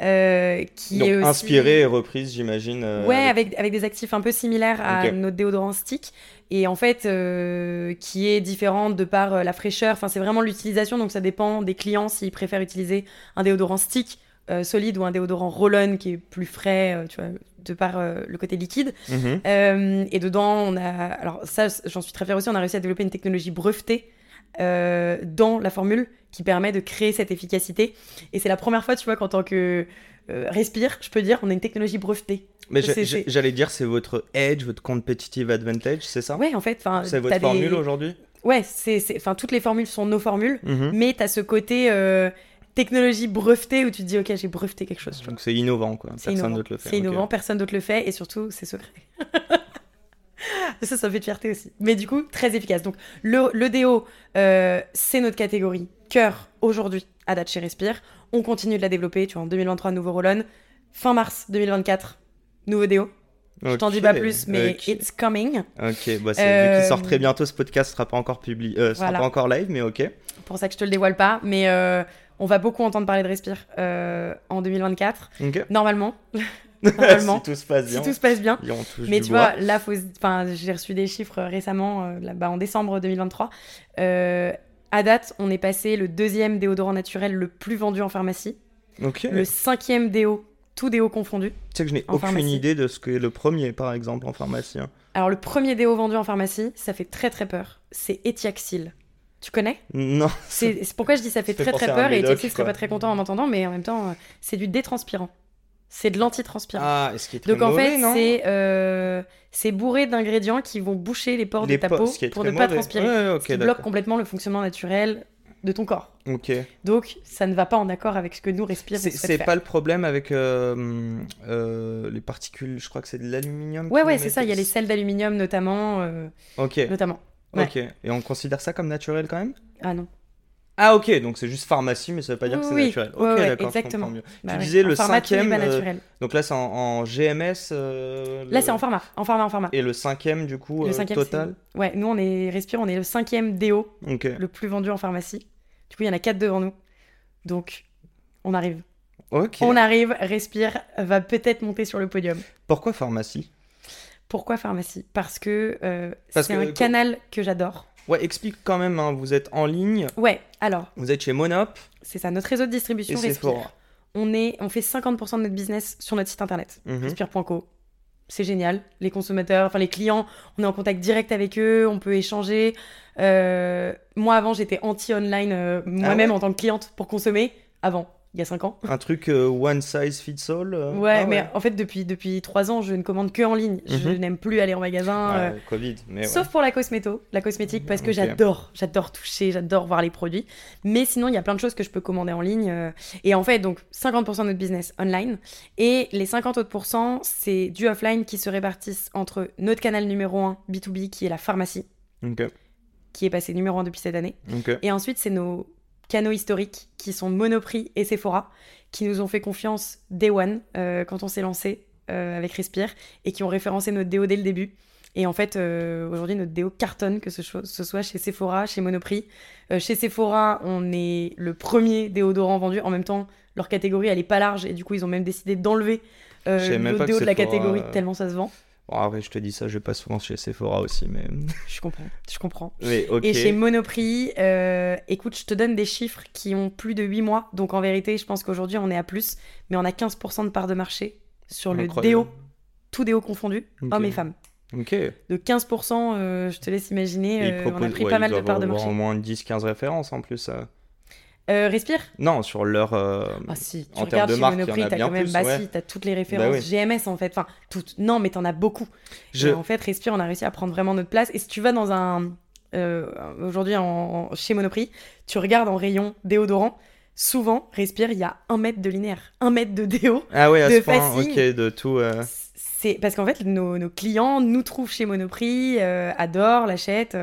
euh, qui Donc est aussi... inspirée et reprise, j'imagine. euh, Ouais, avec- avec, des actifs un peu similaires à notre déodorant stick. Et en fait, euh, qui est différente de par euh, la fraîcheur. Enfin, c'est vraiment l'utilisation. Donc, ça dépend des clients s'ils préfèrent utiliser un déodorant stick euh, solide ou un déodorant roll-on qui est plus frais, tu vois, de par le côté liquide. Mhm. Et dedans, on a. Alors, ça, j'en suis très fière aussi. On a réussi à développer une technologie brevetée euh, dans la formule qui permet de créer cette efficacité. Et c'est la première fois, tu vois, qu'en tant que. euh, respire, je peux dire, on a une technologie brevetée. Mais j'allais dire, c'est votre edge, votre competitive advantage, c'est ça? Ouais, en fait. C'est votre des- formule aujourd'hui? Ouais, c'est, enfin, toutes les formules sont nos formules, Mhm. mais t'as ce côté euh, technologie brevetée où tu te dis, ok, j'ai breveté quelque chose. tu. Donc c'est innovant, quoi. Personne d'autre le fait. C'est innovant, personne d'autre le fait, et surtout, c'est secret. ça, ça fait de fierté aussi. Mais du coup, très efficace. Donc, le, le déo, euh, c'est notre catégorie cœur aujourd'hui à date chez Respire. On continue de la développer. Tu vois, en 2023, nouveau roll-on. Fin mars 2024, nouveau déo. Je t'en dis pas plus, mais it's coming. Ok, bah Euh, vu qu'il sort très bientôt, ce podcast sera pas encore publié, euh, sera Voilà. pas encore live, mais ok. pour ça que je te le dévoile pas, mais euh, on va beaucoup entendre parler de Respire euh, en 2024, Ok. normalement, Normalement. si tout se passe si bien. tout se passe bien. Mais tu bois. vois, là, faut... enfin, j'ai reçu des chiffres récemment, euh, là, bah, en décembre 2023. Euh, à date, on est passé le deuxième déodorant naturel le plus vendu en pharmacie, le cinquième déo, tout déo confondu. Tu sais que je n'ai aucune pharmacie. idée de ce que est le premier, par exemple, en pharmacie. hein. Alors, le premier déo vendu en pharmacie, ça fait très très peur. C'est Etiaxil. Tu connais? Non. C'est pourquoi je dis ça fait Ça fait très très peur et Etiaxil serait pas très content en m'entendant, mais en même temps, euh, c'est du détranspirant. C'est de l'antitranspirant. Ah, est-ce qu'il est très Donc en mauvais, fait, c'est euh, c'est bourré d'ingrédients qui vont boucher les pores Les de ta peau ce qui pour ne pas transpirer. Ouais, ok, ce qui bloque complètement le fonctionnement naturel de ton corps. Ok. Donc ça ne va pas en accord avec ce que nous respirons. C'est pas le problème avec euh, euh, les particules, je crois que c'est de l'aluminium. Ouais qui ouais c'est ça. Il y a les sels d'aluminium notamment, Ok. notamment. ouais. Ok. Et on considère ça comme naturel quand même? Ah non. Ah ok, donc c'est juste pharmacie, mais ça veut pas dire que c'est Oui, naturel. ok, ouais, d'accord, je exactement. mieux. Bah tu ouais. disais le cinquième, euh, naturel. donc là c'est en, en GMS. euh, Là le- c'est en pharma, en pharma, en pharma. Et le cinquième du coup Le euh, total. Ouais, nous on est respire, on est le cinquième déo Ok. le plus vendu en pharmacie. Du coup il y en a quatre devant nous. Donc on arrive. Ok. On arrive. Respire va peut-être monter sur le podium. Pourquoi pharmacie? Pourquoi pharmacie? Parce que euh, c'est un canal que j'adore. Ouais, explique quand même. hein, vous êtes en ligne, Ouais, alors, vous êtes chez Monop c'est ça, notre réseau de et distribution Respire. Sephora. On, est, on fait 50% de notre business sur notre site internet, Mhm. respire.co. C'est génial. Les consommateurs, enfin les clients, on est en contact direct avec eux, on peut échanger. Euh, moi, avant, j'étais anti-online euh, moi-même ouais en tant que cliente pour consommer. Avant, il y a 5 ans. Un truc euh, one size fits all. euh, Ouais, ah mais en fait, depuis, depuis 3 ans, je ne commande que en ligne. Je Mhm. n'aime plus aller en magasin. euh, Covid, mais ouais. Sauf pour la cosméto, la cosmétique, parce que j'adore, j'adore toucher, j'adore voir les produits. Mais sinon, il y a plein de choses que je peux commander en ligne. Et en fait, donc 50% de notre business online. Et les 50 autres c'est du offline qui se répartissent entre notre canal numéro 1, B2B, qui est la pharmacie, Ok, qui est passé numéro 1 depuis cette année. ok. Et ensuite, c'est nos canaux historiques, qui sont Monoprix et Sephora, qui nous ont fait confiance day one, euh, quand on s'est lancé euh, avec Respire, et qui ont référencé notre déo dès le début. Et en fait, euh, aujourd'hui, notre déo cartonne, que ce, ce soit chez Sephora, chez Monoprix. Chez Sephora, on est le premier déodorant vendu. En même temps, leur catégorie, elle est pas large, et du coup, ils ont même décidé d'enlever le déo de la catégorie, tellement ça se vend. Bon, après, je te dis ça, je vais pas souvent chez Sephora aussi, mais. Je comprends, je comprends. mais. Et chez Monoprix, euh, écoute, je te donne des chiffres qui ont plus de 8 mois. Donc en vérité, je pense qu'aujourd'hui, on est à plus. Mais on a 15% de part de marché sur le déo, tout déo confondu, hommes et femmes. Ok. De 15%, euh, je te laisse imaginer, euh, on a pris ouais, pas mal de parts de marché. au moins 10-15 références en plus. Euh, respire Non, sur leur. euh, Ah si, tu En regardes de chez marque, Monoprix, t'as quand même, plus, bah ouais. si, t'as toutes les références oui. GMS en fait, enfin, toutes, non mais t'en as beaucoup. Je... Et en fait, Respire, on a réussi à prendre vraiment notre place. Et si tu vas dans un. euh, Aujourd'hui, en, en- chez Monoprix, tu regardes en rayon déodorant, souvent, Respire, il y a un mètre de linéaire, un mètre de déo. Ah ouais, à de ce point, ok, de tout. euh, C'est parce qu'en fait, nos, nos clients nous trouvent chez Monoprix, euh, adorent, l'achètent.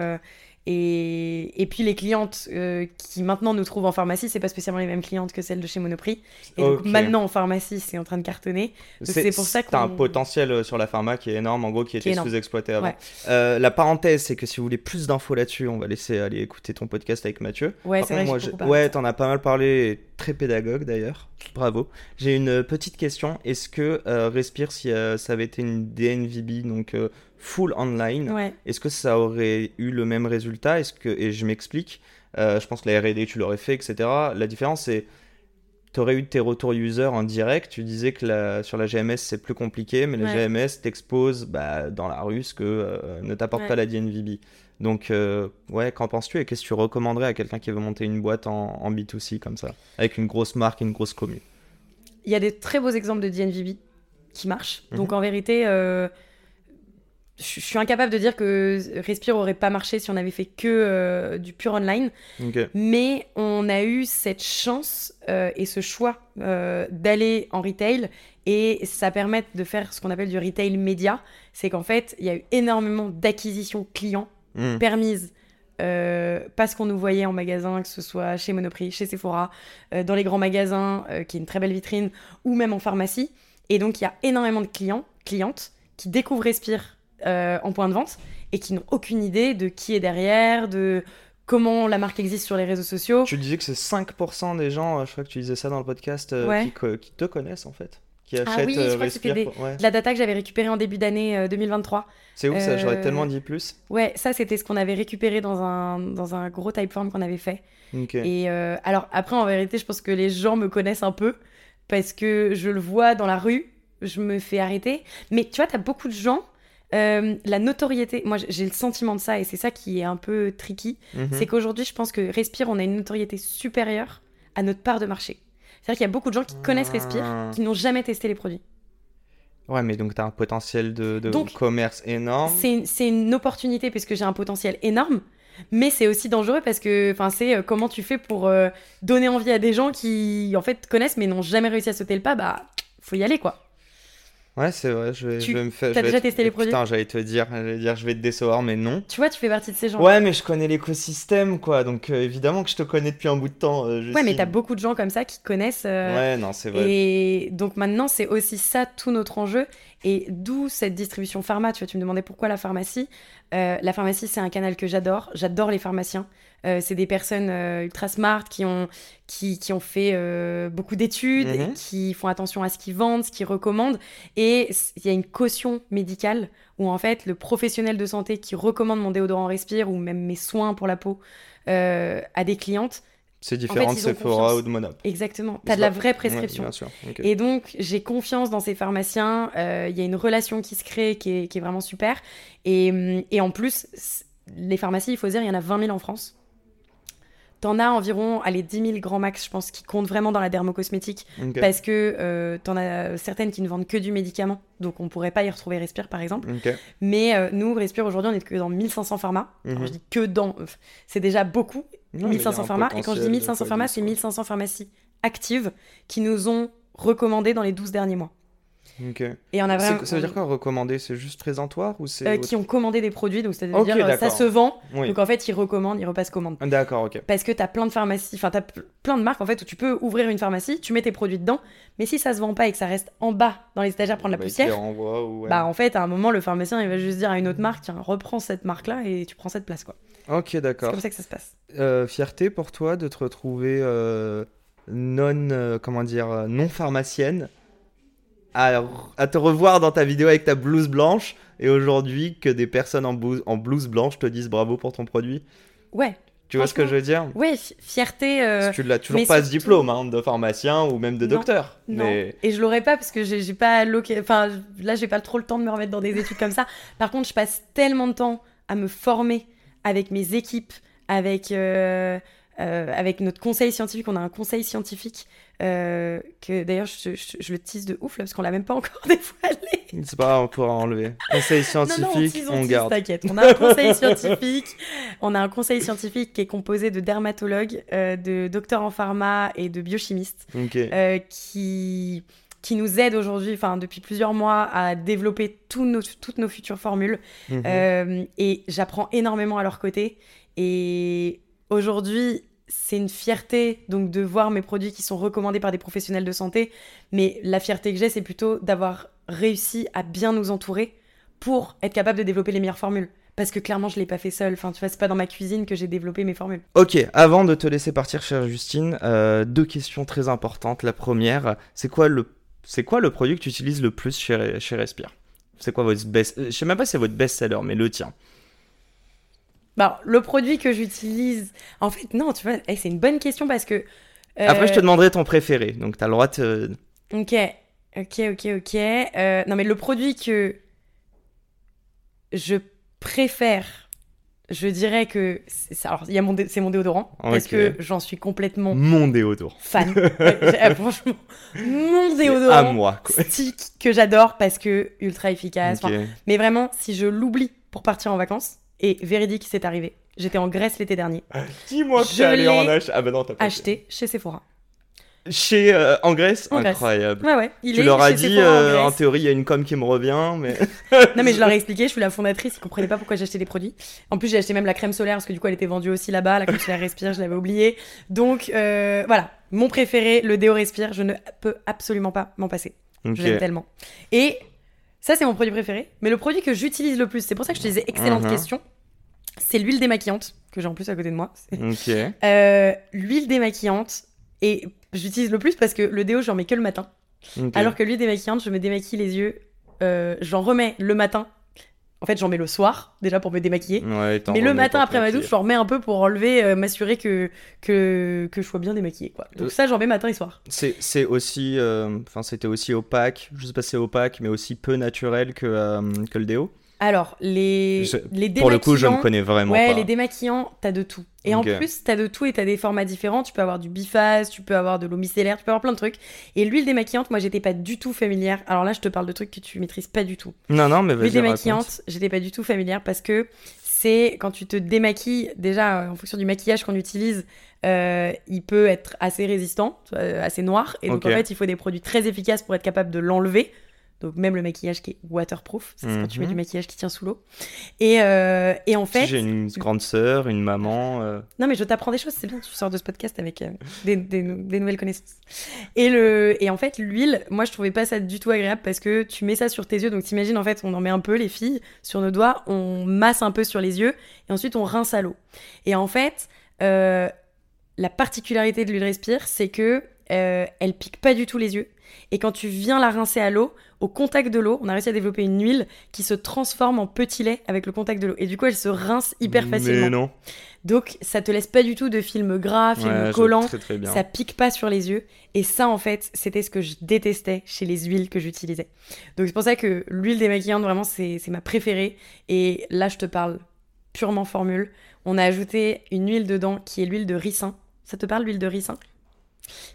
Et, et puis les clientes euh, qui maintenant nous trouvent en pharmacie, c'est pas spécialement les mêmes clientes que celles de chez Monoprix. Et donc maintenant en pharmacie, c'est en train de cartonner. c'est pour ça T'as un qu'on- potentiel euh, sur la pharma qui est énorme, en gros, qui était sous-exploité avant. Ouais. Euh, la parenthèse, c'est que si vous voulez plus d'infos là-dessus, on va laisser aller écouter ton podcast avec Mathieu. Ouais, c'est moi, je- Ouais, t'en as pas mal parlé, très pédagogue d'ailleurs. Bravo. J'ai une petite question. Est-ce que euh, Respire, si ça avait été une DNVB, donc full online, Ouais. est-ce que ça aurait eu le même résultat? Est-ce que et je m'explique. euh, je pense que la R&D tu l'aurais fait, etc. La différence c'est tu aurais eu tes retours user en direct. Tu disais que la- sur la GMS c'est plus compliqué, mais la Ouais. GMS t'expose bah, dans la rue ce que euh, ne t'apporte Ouais. pas la DNVB. Donc euh, ouais, qu'en penses-tu? Et qu'est-ce que tu recommanderais à quelqu'un qui veut monter une boîte en, en B2C comme ça, avec une grosse marque, une grosse commu? Il y a des très beaux exemples de DNVB qui marchent. Mhm. Donc en vérité, euh, je suis incapable de dire que Respire aurait pas marché si on avait fait que euh, du pur online. Mais on a eu cette chance euh, et ce choix euh, d'aller en retail et ça permet de faire ce qu'on appelle du retail média. C'est qu'en fait, il y a eu énormément d'acquisitions clients Hmm. permises euh, parce qu'on nous voyait en magasin, que ce soit chez Monoprix, chez Sephora, euh, dans les grands magasins, euh, qui est une très belle vitrine, ou même en pharmacie. Et donc, il y a énormément de clients, clientes, qui découvrent Respire euh, en point de vente et qui n'ont aucune idée de qui est derrière, de comment la marque existe sur les réseaux sociaux. Tu disais que c'est 5% des gens, euh, je crois que tu disais ça dans le podcast, euh, Ouais. qui, te connaissent en fait. Qui Ah achètent oui, je crois que c'était Respire. Ouais. De la data que j'avais récupérée en début d'année euh, 2023. C'est ouf ça, j'aurais tellement dit plus. Ouais, ça, c'était ce qu'on avait récupéré dans un, dans un gros typeform qu'on avait fait. Et alors après, en vérité, je pense que les gens me connaissent un peu parce que je le vois dans la rue, je me fais arrêter. Mais tu vois, t'as beaucoup de gens, euh, la notoriété, moi j'ai le sentiment de ça et c'est ça qui est un peu tricky, Mhm. c'est qu'aujourd'hui, je pense que Respire, on a une notoriété supérieure à notre part de marché. C'est-à-dire qu'il y a beaucoup de gens qui connaissent Respire, Ah. qui n'ont jamais testé les produits. Ouais, mais donc t'as un potentiel de, de Donc, commerce énorme. C'est une- opportunité parce que j'ai un potentiel énorme, mais c'est aussi dangereux parce que c'est euh, comment tu fais pour euh, donner envie à des gens qui en fait connaissent mais n'ont jamais réussi à sauter le pas, bah faut y aller quoi. Ouais, c'est vrai, je vais, Tu- je vais me faire. t'as vais déjà te- testé les produits Putain, j'allais te dire, j'allais dire, je vais te décevoir, mais non. Tu vois, tu fais partie de ces gens. Ouais, mais je connais l'écosystème, quoi. Donc euh, évidemment que je te connais depuis un bout de temps. euh, Ouais, mais t'as beaucoup de gens comme ça qui connaissent. euh, Ouais, non, c'est vrai. Et donc maintenant, c'est aussi ça tout notre enjeu. Et d'où cette distribution pharma. Tu vois, tu me demandais pourquoi la pharmacie. Euh, la pharmacie, c'est un canal que j'adore. J'adore les pharmaciens. Euh, c'est des personnes euh, ultra smart qui ont, qui, qui ont fait euh, beaucoup d'études, Mhm. qui font attention à ce qu'ils vendent, ce qu'ils recommandent. Et il y a une caution médicale où en fait le professionnel de santé qui recommande mon déodorant respire ou même mes soins pour la peau à des clientes, C'est différent fait, de Sephora confiance. ou de Monop. exactement, C'est t'as de la vraie Ouais, prescription. bien sûr. ok. Et donc, j'ai confiance dans ces pharmaciens. euh, Il y a une relation qui se crée qui est, qui est vraiment super. Et, hum, et en plus, les pharmacies, il faut dire, il y en a 20 000 en France. T'en as environ, allez, 10 000 grands max, je pense, qui comptent vraiment dans la dermocosmétique. Ok. Parce que euh, t'en as certaines qui ne vendent que du médicament. Donc, on pourrait pas y retrouver Respire, par exemple. Mais euh, nous, Respire, aujourd'hui, on est que dans 1500 pharma. Mhm. Quand je dis que dans, euh, c'est déjà beaucoup. Non, mais il y a 1500 un pharma. Et quand je dis de 1500 fois pharma, 10, c'est quoi. 1500 pharmacies actives qui nous ont recommandé dans les 12 derniers mois. Et on a C'est- vraiment. Ça veut dire quoi recommander? C'est juste présentoir ou c'est Euh, qui ont commandé des produits, donc c'est-à-dire Ok, euh, ça se vend, Oui. donc en fait ils recommandent, ils repassent commande. D'accord, ok. Parce que t'as plein de pharmacies, enfin t'as plein de marques en fait où tu peux ouvrir une pharmacie, tu mets tes produits dedans, mais si ça se vend pas et que ça reste en bas dans les étagères prendre la Bah, poussière, renvoie ou ouais. bah en fait à un moment le pharmacien il va juste dire à une autre marque, tiens reprends cette marque là et tu prends cette place quoi. Ok, C'est d'accord. comme ça que ça se passe. Euh, fierté pour toi de te retrouver euh, non, comment dire, non pharmacienne, à, à te revoir dans ta vidéo avec ta blouse blanche, et aujourd'hui que des personnes en blouse, en blouse blanche te disent bravo pour ton produit. Ouais, Tu vois ce que je veux dire? ouais, fi- fierté. euh, Parce que Tu l'as toujours mais pas ce diplôme hein, de pharmacien ou même de Non, docteur. Non. Mais Et je l'aurais pas parce que j'ai pas enfin là j'ai pas trop le temps de me remettre dans des études comme ça. Par contre, je passe tellement de temps à me former avec mes équipes, avec euh, euh, avec notre conseil scientifique. On a un conseil scientifique euh, que d'ailleurs je, je- je le tease de ouf là parce qu'on l'a même pas encore dévoilé. c'est pas on pourra enlever. Conseil Non, non, on scientifique, tease, on, tease, garde. T'inquiète, on a un conseil scientifique. On a un conseil scientifique qui est composé de dermatologues, euh, de docteurs en pharma et de biochimistes euh, qui qui nous aident aujourd'hui, enfin depuis plusieurs mois, à développer nos, toutes nos futures formules. Mhm. Et j'apprends énormément à leur côté. Et aujourd'hui, c'est une fierté donc de voir mes produits qui sont recommandés par des professionnels de santé. Mais la fierté que j'ai, c'est plutôt d'avoir réussi à bien nous entourer pour être capable de développer les meilleures formules. Parce que clairement, je l'ai pas fait seule. Enfin, tu vois, pas dans ma cuisine que j'ai développé mes formules. Ok, avant de te laisser partir, chère Justine, euh, deux questions très importantes. La première, c'est quoi le, produit que tu utilises le plus chez, chez Respire? C'est quoi votre best, euh, sais même pas si c'est votre best-seller, mais le tien. Bah, le produit que j'utilise. En fait, non, tu vois, eh, c'est une bonne question parce que. euh, Après, je te demanderai ton préféré, donc t'as le droit de. Ok, ok, ok, ok. Euh, non, mais le produit que je préfère, je dirais que. Alors, il y a mon dé- c'est mon déodorant parce que j'en suis complètement Mon déodorant. fan. Ouais, euh, franchement, mon À déodorant moi, quoi. stick que j'adore parce que ultra efficace. Enfin, mais vraiment, si je l'oublie pour partir en vacances, et véridique, c'est arrivé. J'étais en Grèce l'été dernier, Dis-moi que t'es allé en l'ai ach... Ah bah non, t'as pas. acheté chez Sephora. Chez euh, en Grèce, En Grèce. incroyable. Ouais, ouais. Il tu est leur as dit, en euh, en, Grèce. théorie, il y a une com qui me revient, mais. Non mais je leur ai expliqué, je suis la fondatrice, ils comprenaient pas pourquoi j'achetais des produits. En plus j'ai acheté même la crème solaire parce que du coup elle était vendue aussi là-bas, la crème solaire Respire, je l'avais oublié. Donc euh, voilà, mon préféré, le déo Respire, je ne peux absolument pas m'en passer. Ok. Je l'aime tellement. Et ça c'est mon produit préféré, mais le produit que j'utilise le plus, c'est pour ça que je te disais excellente Mhm. question, c'est l'huile démaquillante que j'ai en plus à côté de moi. Euh, l'huile démaquillante et j'utilise le plus parce que le déo j'en mets que le matin. Alors que l'huile démaquillante, je me démaquille les yeux. euh, j'en remets le matin. En fait, j'en mets le soir, déjà pour me démaquiller. Ouais, Mais le matin après ma douche, j'en remets un peu pour enlever, euh, m'assurer que, que, que je sois bien démaquillée. Quoi. Donc ça, j'en mets matin et soir. C'est aussi, enfin c'était aussi opaque, je sais pas si c'est opaque, mais aussi peu naturel que, que le déo. Alors, les, Je- les Pour le coup, je ne démaquillants- connais vraiment Ouais, pas. les démaquillants, t'as de tout. Et en plus, t'as de tout et t'as des formats différents. Tu peux avoir du biphase, tu peux avoir de l'eau micellaire, tu peux avoir plein de trucs. Et l'huile démaquillante, moi, j'étais pas du tout familière. Alors là, je te parle de trucs que tu maîtrises pas du tout. Non, non, mais vas-y. L'huile démaquillante, j'étais pas du tout familière parce que c'est quand tu te démaquilles, déjà euh, en fonction du maquillage qu'on utilise, euh, il peut être assez résistant, euh, assez noir. Et donc en fait, il faut des produits très efficaces pour être capable de l'enlever. Donc même le maquillage qui est waterproof, c'est quand tu mets Mhm. du maquillage qui tient sous l'eau. Et, euh, et en Si fait, j'ai une grande sœur, une maman. euh, non, mais je t'apprends des choses, c'est bien, tu sors de ce podcast avec euh, des, des nou- des nouvelles connaissances. Et, le, et en fait, l'huile, moi, je trouvais pas ça du tout agréable parce que tu mets ça sur tes yeux. Donc, t'imagines, en fait, on en met un peu, les filles, sur nos doigts, on masse un peu sur les yeux et ensuite on rince à l'eau. Et en fait, la particularité de l'huile respire, c'est que euh, elle pique pas du tout les yeux. Et quand tu viens la rincer à l'eau, au contact de l'eau, on a réussi à développer une huile qui se transforme en petit lait avec le contact de l'eau. Et du coup, elle se rince hyper facilement. Mais non. Donc ça te laisse pas du tout de film gras, film Ouais, collant, Très très bien. ça pique pas sur les yeux. Et ça en fait, c'était ce que je détestais chez les huiles que j'utilisais. Donc c'est pour ça que l'huile démaquillante, vraiment, c'est ma préférée. Et là, je te parle purement formule. On a ajouté une huile dedans qui est l'huile de ricin. Ça te parle l'huile de ricin?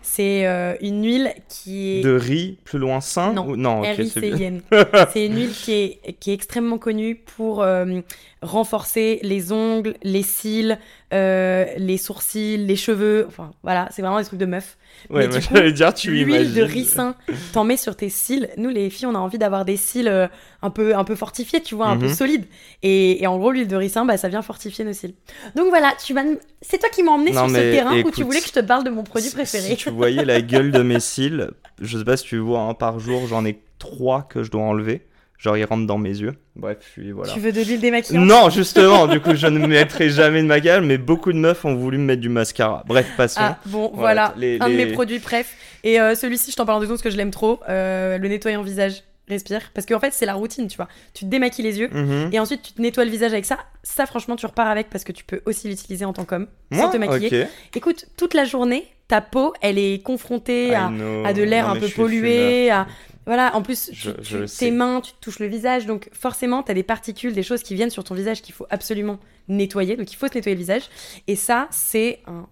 C'est euh, une huile qui est... De riz plus loin sain Non. ou... non ok, c'est bien. R-I-C-I-N. c'est une huile qui est, qui est extrêmement connue pour euh, renforcer les ongles, les cils, euh, les sourcils, les cheveux. Enfin, voilà, c'est vraiment des trucs de meuf. Ouais, Mais j'allais dire, tu L'huile de ricin, t'en mets sur tes cils. Nous, les filles, on a envie d'avoir des cils euh, un, peu, un peu fortifiés, tu vois, un peu Mhm. solides. Et, et en gros, l'huile de ricin, bah, ça vient fortifier nos cils. Donc voilà, tu vas... c'est toi qui m'as emmené Non, sur ce terrain où tu voulais que je te parle de mon produit préféré. Si tu voyais la gueule de mes cils, je sais pas si tu vois, hein, par jour, j'en ai trois que je dois enlever. Genre, ils rentrent dans mes yeux. Bref, puis voilà. Tu veux de l'huile démaquillante Non, justement, du coup, je ne mettrai jamais de maquillage, mais beaucoup de meufs ont voulu me mettre du mascara. Bref, passons. Ah bon, Voilà, voilà, les- un de mes produits préf. Et euh, celui-ci, je t'en parle en deux secondes parce que je l'aime trop. Euh, le nettoyant visage, respire. Parce qu'en fait, c'est la routine, tu vois. Tu te démaquilles les yeux Mhm. et ensuite tu te nettoies le visage avec ça. Ça, franchement, tu repars avec parce que tu peux aussi l'utiliser en tant qu'homme sans Moi te maquiller. Ok. Écoute, toute la journée, ta peau, elle est confrontée à, de l'air un peu pollué. À... Voilà, en plus, Je- tu- je tu- le tes mains, tu touches le visage. Donc, forcément, tu as des particules, des choses qui viennent sur ton visage qu'il faut absolument nettoyer. Donc, il faut se nettoyer le visage. Et ça, c'est un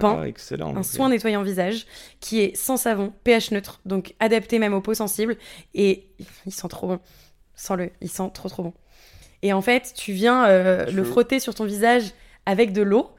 Pan. Ah, excellent. un soin nettoyant visage qui est sans savon, pH neutre, donc adapté même aux peaux sensibles. Et il sent trop bon. Sens-le, il sent trop trop bon. Et en fait, tu viens euh, le frotter sur ton visage avec de l'eau.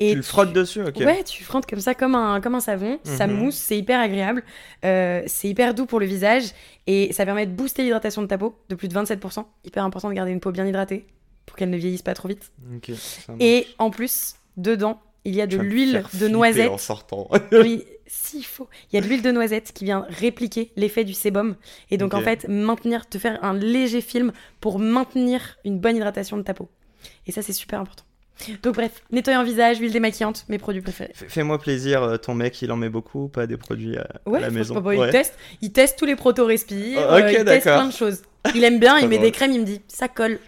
Et tu le frottes dessus, ok. Ouais, tu frottes comme ça, comme un, comme un savon. Ça Mhm. mousse, c'est hyper agréable. Euh, c'est hyper doux pour le visage. Et ça permet de booster l'hydratation de ta peau de plus de 27%. Hyper important de garder une peau bien hydratée pour qu'elle ne vieillisse pas trop vite. Ok, ça Et en plus, dedans, il y a de l'huile de noisette. En sortant. Oui, s'il faut. Il y a de l'huile de noisette qui vient répliquer l'effet du sébum. Et donc, en fait, maintenir, te faire un léger film pour maintenir une bonne hydratation de ta peau. Et ça, c'est super important. Donc, bref, nettoyant visage, huile démaquillante, mes produits préférés. Fais- Fais-moi plaisir, euh, ton mec, il en met beaucoup ou pas des produits à, à Ouais, la maison Ouais. il, teste, il teste tous les proto-respires, Oh, ok, euh, il teste plein de choses. Il aime bien, il met des crèmes, il me dit ça colle.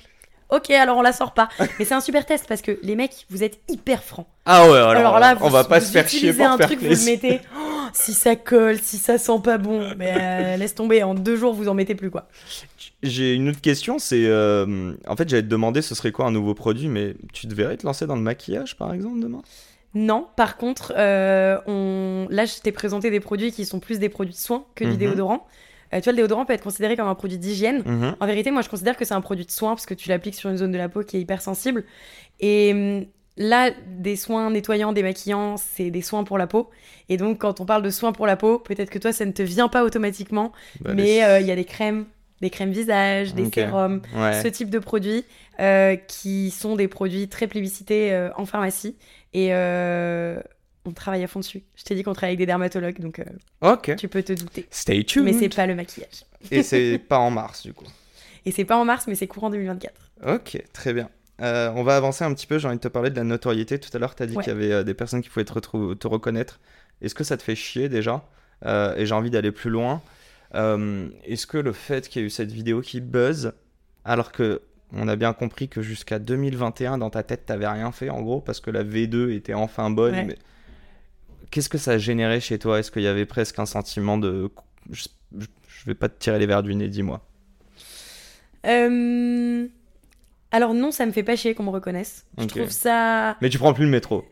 Ok, alors on la sort pas. Mais c'est un super test parce que les mecs, vous êtes hyper francs. Ah ouais, alors, Alors, là, on va pas vous se faire chier pour un faire truc, vous le mettez. Oh, si ça colle, si ça sent pas bon, mais euh, laisse tomber. En deux jours, vous en mettez plus quoi. J'ai une autre question, c'est... euh, En fait, j'allais te demander ce serait quoi un nouveau produit, mais tu te verrais te lancer dans le maquillage, par exemple, demain? Non, par contre, euh, on... là, je t'ai présenté des produits qui sont plus des produits de soins que du Mhm. déodorant. Euh, tu vois, le déodorant peut être considéré comme un produit d'hygiène. Mhm. En vérité, moi, je considère que c'est un produit de soin parce que tu l'appliques sur une zone de la peau qui est hyper sensible. Et hum, là, des soins nettoyants, démaquillants, c'est des soins pour la peau. Et donc, quand on parle de soins pour la peau, peut-être que toi, ça ne te vient pas automatiquement, Bah, mais euh, il y a des crèmes, des crèmes visage, des sérums, Ouais. ce type de produits euh, qui sont des produits très plébiscités euh, en pharmacie. Et on travaille à fond dessus. Je t'ai dit qu'on travaille avec des dermatologues, donc euh, tu peux te douter. Stay tuned. Mais c'est pas le maquillage. Et c'est pas en mars, du coup. Et c'est pas en mars, mais c'est courant 2024. Ok, très bien. Euh, on va avancer un petit peu. J'ai envie de te parler de la notoriété. Tout à l'heure, tu as dit Ouais. qu'il y avait euh, des personnes qui pouvaient te, reconnaître. Est-ce que ça te fait chier déjà? Et j'ai envie d'aller plus loin. Est-ce que le fait qu'il y ait eu cette vidéo qui buzz, alors que on a bien compris que jusqu'à 2021, dans ta tête, t'avais rien fait en gros, parce que la V2 était enfin bonne. Ouais. mais Qu'est-ce que ça a généré chez toi? Est-ce qu'il y avait presque un sentiment de. Je, vais pas te tirer les verres du nez, dis-moi. Euh, Alors non, ça me fait pas chier qu'on me reconnaisse. Je trouve ça... Mais tu prends plus le métro.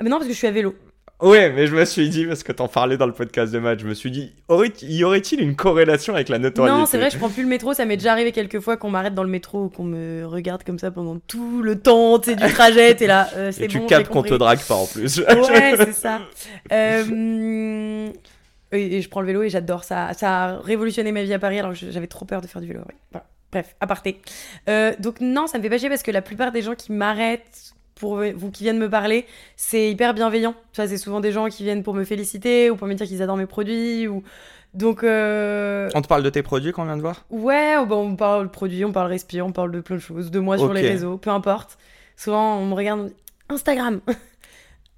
Mais non, parce que je suis à vélo. Ouais, mais je me suis dit, parce que t'en parlais dans le podcast de match, je me suis dit, aurait- y aurait-il une corrélation avec la notoriété? Non, c'est vrai, je prends plus le métro. Ça m'est déjà arrivé quelques fois qu'on m'arrête dans le métro ou qu'on me regarde comme ça pendant tout le temps tu sais, du trajet. T'es là, euh, c'est Et tu bon, j'ai captes qu'on te drague pas en plus. Ouais, c'est ça. Euh, Et, je prends le vélo et j'adore ça. Ça a révolutionné ma vie à Paris alors j'avais trop peur de faire du vélo. ouais. Voilà. Bref, aparté. Euh, donc non, ça me fait pas chier parce que la plupart des gens qui m'arrêtent pour vous qui viennent me parler, c'est hyper bienveillant. Tu vois, c'est souvent des gens qui viennent pour me féliciter ou pour me dire qu'ils adorent mes produits ou donc euh, On te parle de tes produits qu'on vient de voir? Ouais, bah, on parle de produits, on parle respire, on parle de plein de choses, de moi sur les réseaux, peu importe. Souvent, on me regarde, on me dit Instagram.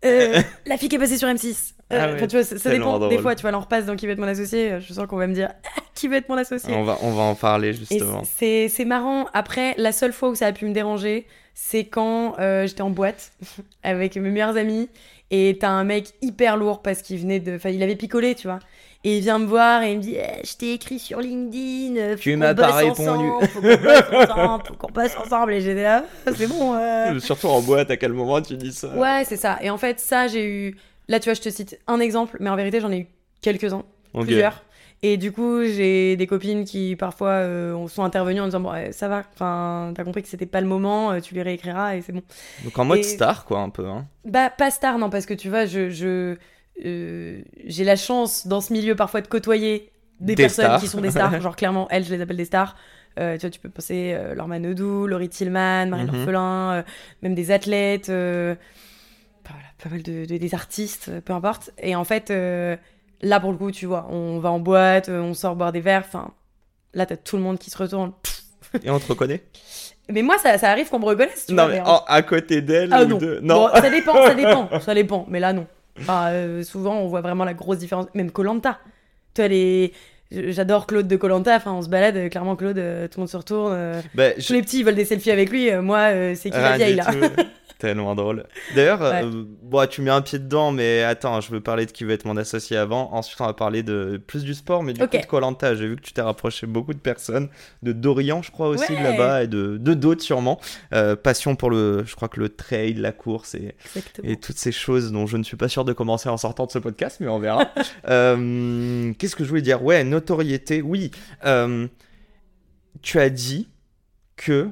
Euh, la fille qui est passée sur M6. Euh, Ah tu vois, ça, dépend. Des fois, tu vois, là, on repasse dans qui veut être mon associé. Je sens qu'on va me dire Ah, qui veut être mon associé. on va, on va en parler justement. c'est c'est marrant. Après, la seule fois où ça a pu me déranger, c'est quand euh, j'étais en boîte avec mes meilleurs amis et t'as un mec hyper lourd parce qu'il venait de. Enfin, il avait picolé, tu vois. Et il vient me voir et il me dit Eh, Je t'ai écrit sur LinkedIn. euh, faut Tu m'as pas répondu. ensemble, Faut qu'on bosse ensemble. Faut qu'on bosse ensemble. Et j'étais là Ah, C'est bon. euh. Surtout en boîte, à quel moment tu dis ça? Ouais, c'est ça. Et en fait, ça, j'ai eu. Là, tu vois, je te cite un exemple, mais en vérité, j'en ai eu quelques-uns, Ok. plusieurs. Et du coup, j'ai des copines qui parfois euh, sont intervenues en disant Bon, ça va, enfin, t'as compris que c'était pas le moment, euh, tu les réécriras et c'est bon. Donc en mode Et- star, quoi, un peu. Hein. Bah, pas star, non, parce que tu vois, je. je euh, j'ai la chance dans ce milieu parfois de côtoyer des, Des personnes stars. qui sont des stars. Genre, clairement, elles, je les appelle des stars. Euh, tu vois, tu peux penser euh, Laure Manodou, Laurie Tillman, Marie Mhm. Orphelin, euh, même des athlètes, voilà, pas mal de, de- des artistes, peu importe. Et en fait, là pour le coup, tu vois, on va en boîte, euh, on sort boire des verres, enfin, là t'as tout le monde qui se retourne. Et on te reconnaît? Mais moi, ça, ça arrive qu'on me reconnaisse, tu Non, vois. mais en- à côté d'elle ah ou non. de. Non. Bon, ça dépend, ça dépend, ça dépend. Mais là, non. Enfin, euh, souvent, on voit vraiment la grosse différence. Même Colanta. Toi, les... J'adore Claude de Colanta. Enfin, on se balade. euh, Clairement, Claude, euh, tout le monde se retourne. euh, Bah, Tous les petits, ils veulent des selfies avec lui. moi, c'est qui la vieille, là. Tellement drôle. D'ailleurs, Ouais. euh, bon, tu mets un pied dedans, mais attends, je veux parler de qui veut être mon associé avant. Ensuite, on va parler de plus du sport, mais du coup de Colanta. J'ai vu que tu t'es rapproché beaucoup de personnes, de Dorian, je crois aussi de là-bas, et de de d'autres sûrement. Euh, passion pour le, je crois que le trail, la course et, Exactement. et toutes ces choses dont je ne suis pas sûr de commencer en sortant de ce podcast, mais on verra. Euh, Qu'est-ce que je voulais dire? Ouais, notoriété. Oui. Tu as dit que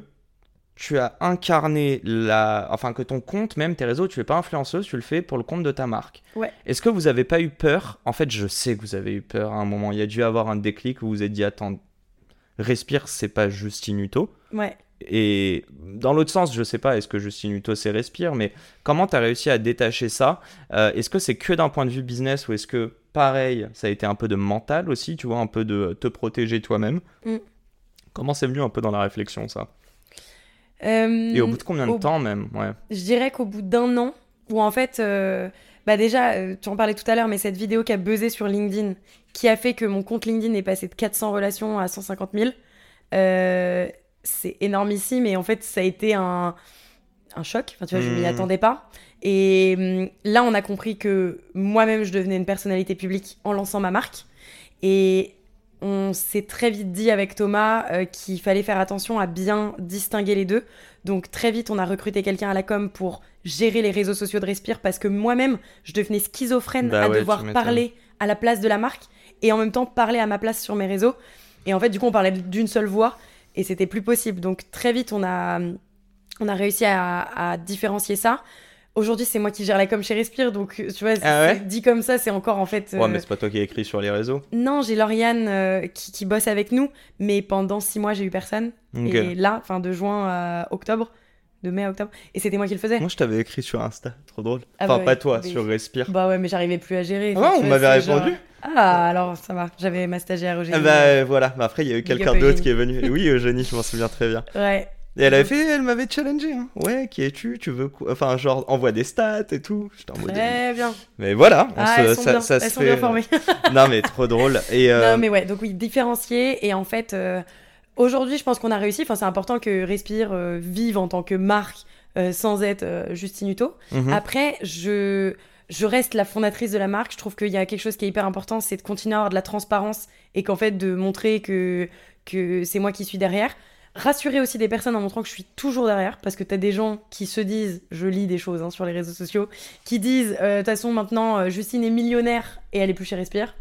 tu as incarné la. Enfin, que ton compte, même tes réseaux, tu es pas influenceuse, tu le fais pour le compte de ta marque. Ouais. Est-ce que vous avez pas eu peur? En fait, je sais que vous avez eu peur à un moment. Il y a dû avoir un déclic où vous vous êtes dit Attends, respire, c'est pas Justine Hutto. Ouais. Et dans l'autre sens, je sais pas, est-ce que Justine Hutto c'est respire, mais comment tu as réussi à détacher ça? Euh, Est-ce que c'est que d'un point de vue business ou est-ce que, pareil, ça a été un peu de mental aussi, tu vois, un peu de te protéger toi-même? Mm. Comment c'est venu un peu dans la réflexion ça? Et au bout de combien de au- temps même Ouais. Je dirais qu'au bout d'un an, où en fait, euh, bah déjà, euh, tu en parlais tout à l'heure, mais cette vidéo qui a buzzé sur LinkedIn, qui a fait que mon compte LinkedIn est passé de 400 relations à 150 000, euh, c'est énormissime et en fait, ça a été un, un choc. Enfin, tu vois, je m'y Mhm. attendais pas. Et hum, là, on a compris que moi-même, je devenais une personnalité publique en lançant ma marque. Et on s'est très vite dit avec Thomas euh, qu'il fallait faire attention à bien distinguer les deux. Donc très vite, on a recruté quelqu'un à la com pour gérer les réseaux sociaux de Respire parce que moi-même, je devenais schizophrène Bah à ouais, devoir parler à la place de la marque et en même temps parler à ma place sur mes réseaux. Et en fait, du coup, on parlait d'une seule voix et c'était plus possible. Donc très vite, on a, on a réussi à, à différencier ça. Aujourd'hui, c'est moi qui gère la com chez Respire, donc tu vois, Ah ouais dit comme ça, c'est encore en fait. Ouais, euh, mais c'est pas toi qui as écrit sur les réseaux. non, j'ai Lauriane euh, qui, qui bosse avec nous, mais pendant six mois, j'ai eu personne. Et là, enfin, de juin à octobre, de mai à octobre, et c'était moi qui le faisais. Moi, je t'avais écrit sur Insta, trop drôle. Ah enfin, bah pas ouais, toi, mais- sur Respire. Bah ouais, mais j'arrivais plus à gérer. Ah ouais, on m'avait genre- répondu. Ah, alors ça va, j'avais ma stagiaire Eugénie. Ah bah voilà, mais après il y a eu quelqu'un d'autre qui est venu. Et oui, Eugénie, je m'en souviens très bien. Ouais. Et elle avait fait, elle m'avait challengé. Hein. Ouais, qui es-tu? Tu veux quoi? Enfin, genre, envoie des stats et tout. J'étais en mode. Très bien. Mais voilà, on Ah, se- elles sont ça, bien, ça elles se sont fait. bien formées. non, mais trop drôle. Et euh, Non, mais ouais, donc oui, différencier. Et en fait, euh, aujourd'hui, je pense qu'on a réussi. Enfin, c'est important que Respire euh, vive en tant que marque euh, sans être euh, Justine Hutto. mhm. Après, je, je reste la fondatrice de la marque. Je trouve qu'il y a quelque chose qui est hyper important, c'est de continuer à avoir de la transparence et qu'en fait, de montrer que, que c'est moi qui suis derrière. Rassurer aussi des personnes en montrant que je suis toujours derrière, parce que t'as des gens qui se disent, je lis des choses hein, sur les réseaux sociaux, qui disent, euh, de toute façon, maintenant, euh, Justine est millionnaire et elle est plus chez Respire.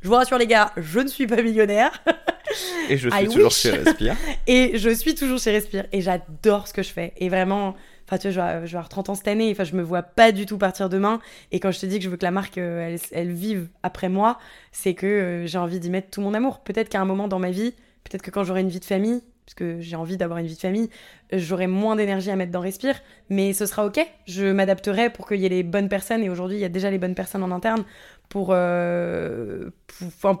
Je vous rassure les gars, je ne suis pas millionnaire Et je suis I toujours wish. chez Respire. et je suis toujours chez Respire et j'adore ce que je fais. Et vraiment, enfin tu vois, je vais, avoir- je vais avoir 30 ans cette année, enfin je me vois pas du tout partir demain. Et quand je te dis que je veux que la marque, euh, elle, elle vive après moi, c'est que euh, j'ai envie d'y mettre tout mon amour. Peut-être qu'à un moment dans ma vie, peut-être que quand j'aurai une vie de famille, parce que j'ai envie d'avoir une vie de famille, j'aurai moins d'énergie à mettre dans Respire, mais ce sera ok. Je m'adapterai pour qu'il y ait les bonnes personnes. Et aujourd'hui, il y a déjà les bonnes personnes en interne pour, euh,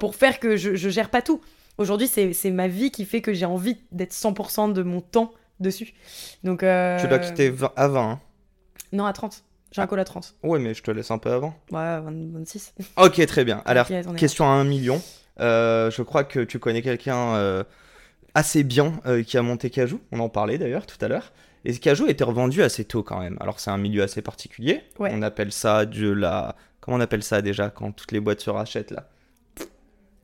pour, faire que je, je gère pas tout. Aujourd'hui, c'est ma vie qui fait que j'ai envie d'être 100% de mon temps dessus. Donc, euh, Tu dois quitter 20 à 20. hein. Non, à 30. J'ai un call à 30. Ouais, mais je te laisse un peu avant. Ouais, 20 26. Ok, très bien. Alors, question à 1 million. Euh, je crois que tu connais quelqu'un euh, assez bien euh, qui a monté Cajou. On en parlait d'ailleurs tout à l'heure. Et Cajou a été revendu assez tôt quand même. Alors, c'est un milieu assez particulier. Ouais. On appelle ça de la. Comment on appelle ça déjà quand toutes les boîtes se rachètent là?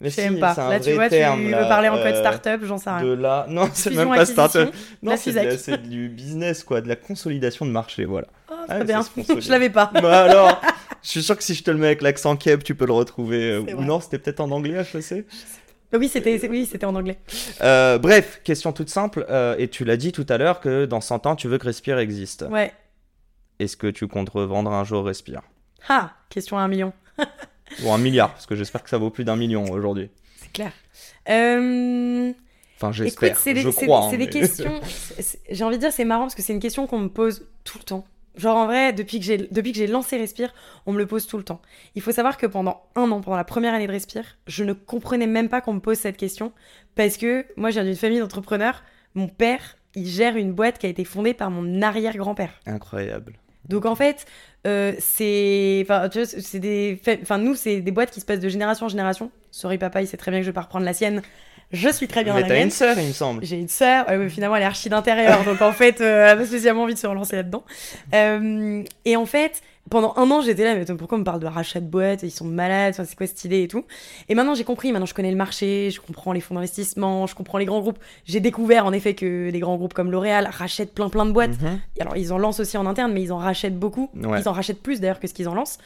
Mais Je sais si, même pas. Là, tu vois, terme, tu là, veux parler en code euh, start-up, j'en sais rien. De la. Non, c'est même pas startup. Non, c'est du business quoi, de la consolidation de marché, voilà. Oh, Ah, très bien. je l'avais pas. Bah alors, je suis sûr que si je te le mets avec l'accent keb, tu peux le retrouver. euh, ou non, c'était peut-être en anglais, HEC. Oui, c'était oui, c'était en anglais. Euh, bref, question toute simple, euh, et tu l'as dit tout à l'heure que dans 100 ans, tu veux que Respire existe. Ouais. Est-ce que tu comptes revendre un jour Respire? Ah, question à un million. Ou un milliard, parce que j'espère que ça vaut plus d'un million aujourd'hui. C'est clair. Euh... Enfin, j'espère, je crois. c'est hein, des mais- questions. J'ai envie de dire, c'est marrant parce que c'est une question qu'on me pose tout le temps. Genre en vrai, depuis que j'ai depuis que j'ai lancé Respire, on me le pose tout le temps. Il faut savoir que pendant un an, pendant la première année de Respire, je ne comprenais même pas qu'on me pose cette question parce que moi, je viens d'une famille d'entrepreneurs. Mon père, il gère une boîte qui a été fondée par mon arrière-grand-père. Incroyable. Donc en fait, euh, c'est, enfin, tu vois, c'est des, enfin nous, c'est des boîtes qui se passent de génération en génération. Sorry papa, il sait très bien que je vais pas reprendre la sienne. Je suis très bien Mais dans la t'as mienne. une sœur, il me semble. J'ai une sœur, ouais, mais finalement elle est archi d'intérieur, donc en fait, euh, elle a pas spécialement envie de se relancer là-dedans. Euh, et en fait, pendant un an, j'étais là, mais pourquoi on me parle de rachat de boîtes? Ils sont malades, c'est quoi cette idée et tout? Et maintenant, j'ai compris, maintenant je connais le marché, je comprends les fonds d'investissement, je comprends les grands groupes. J'ai découvert en effet que des grands groupes comme L'Oréal rachètent plein plein de boîtes. Mhm. Alors, ils en lancent aussi en interne, mais ils en rachètent beaucoup. Ouais. Ils en rachètent plus d'ailleurs que ce qu'ils en lancent.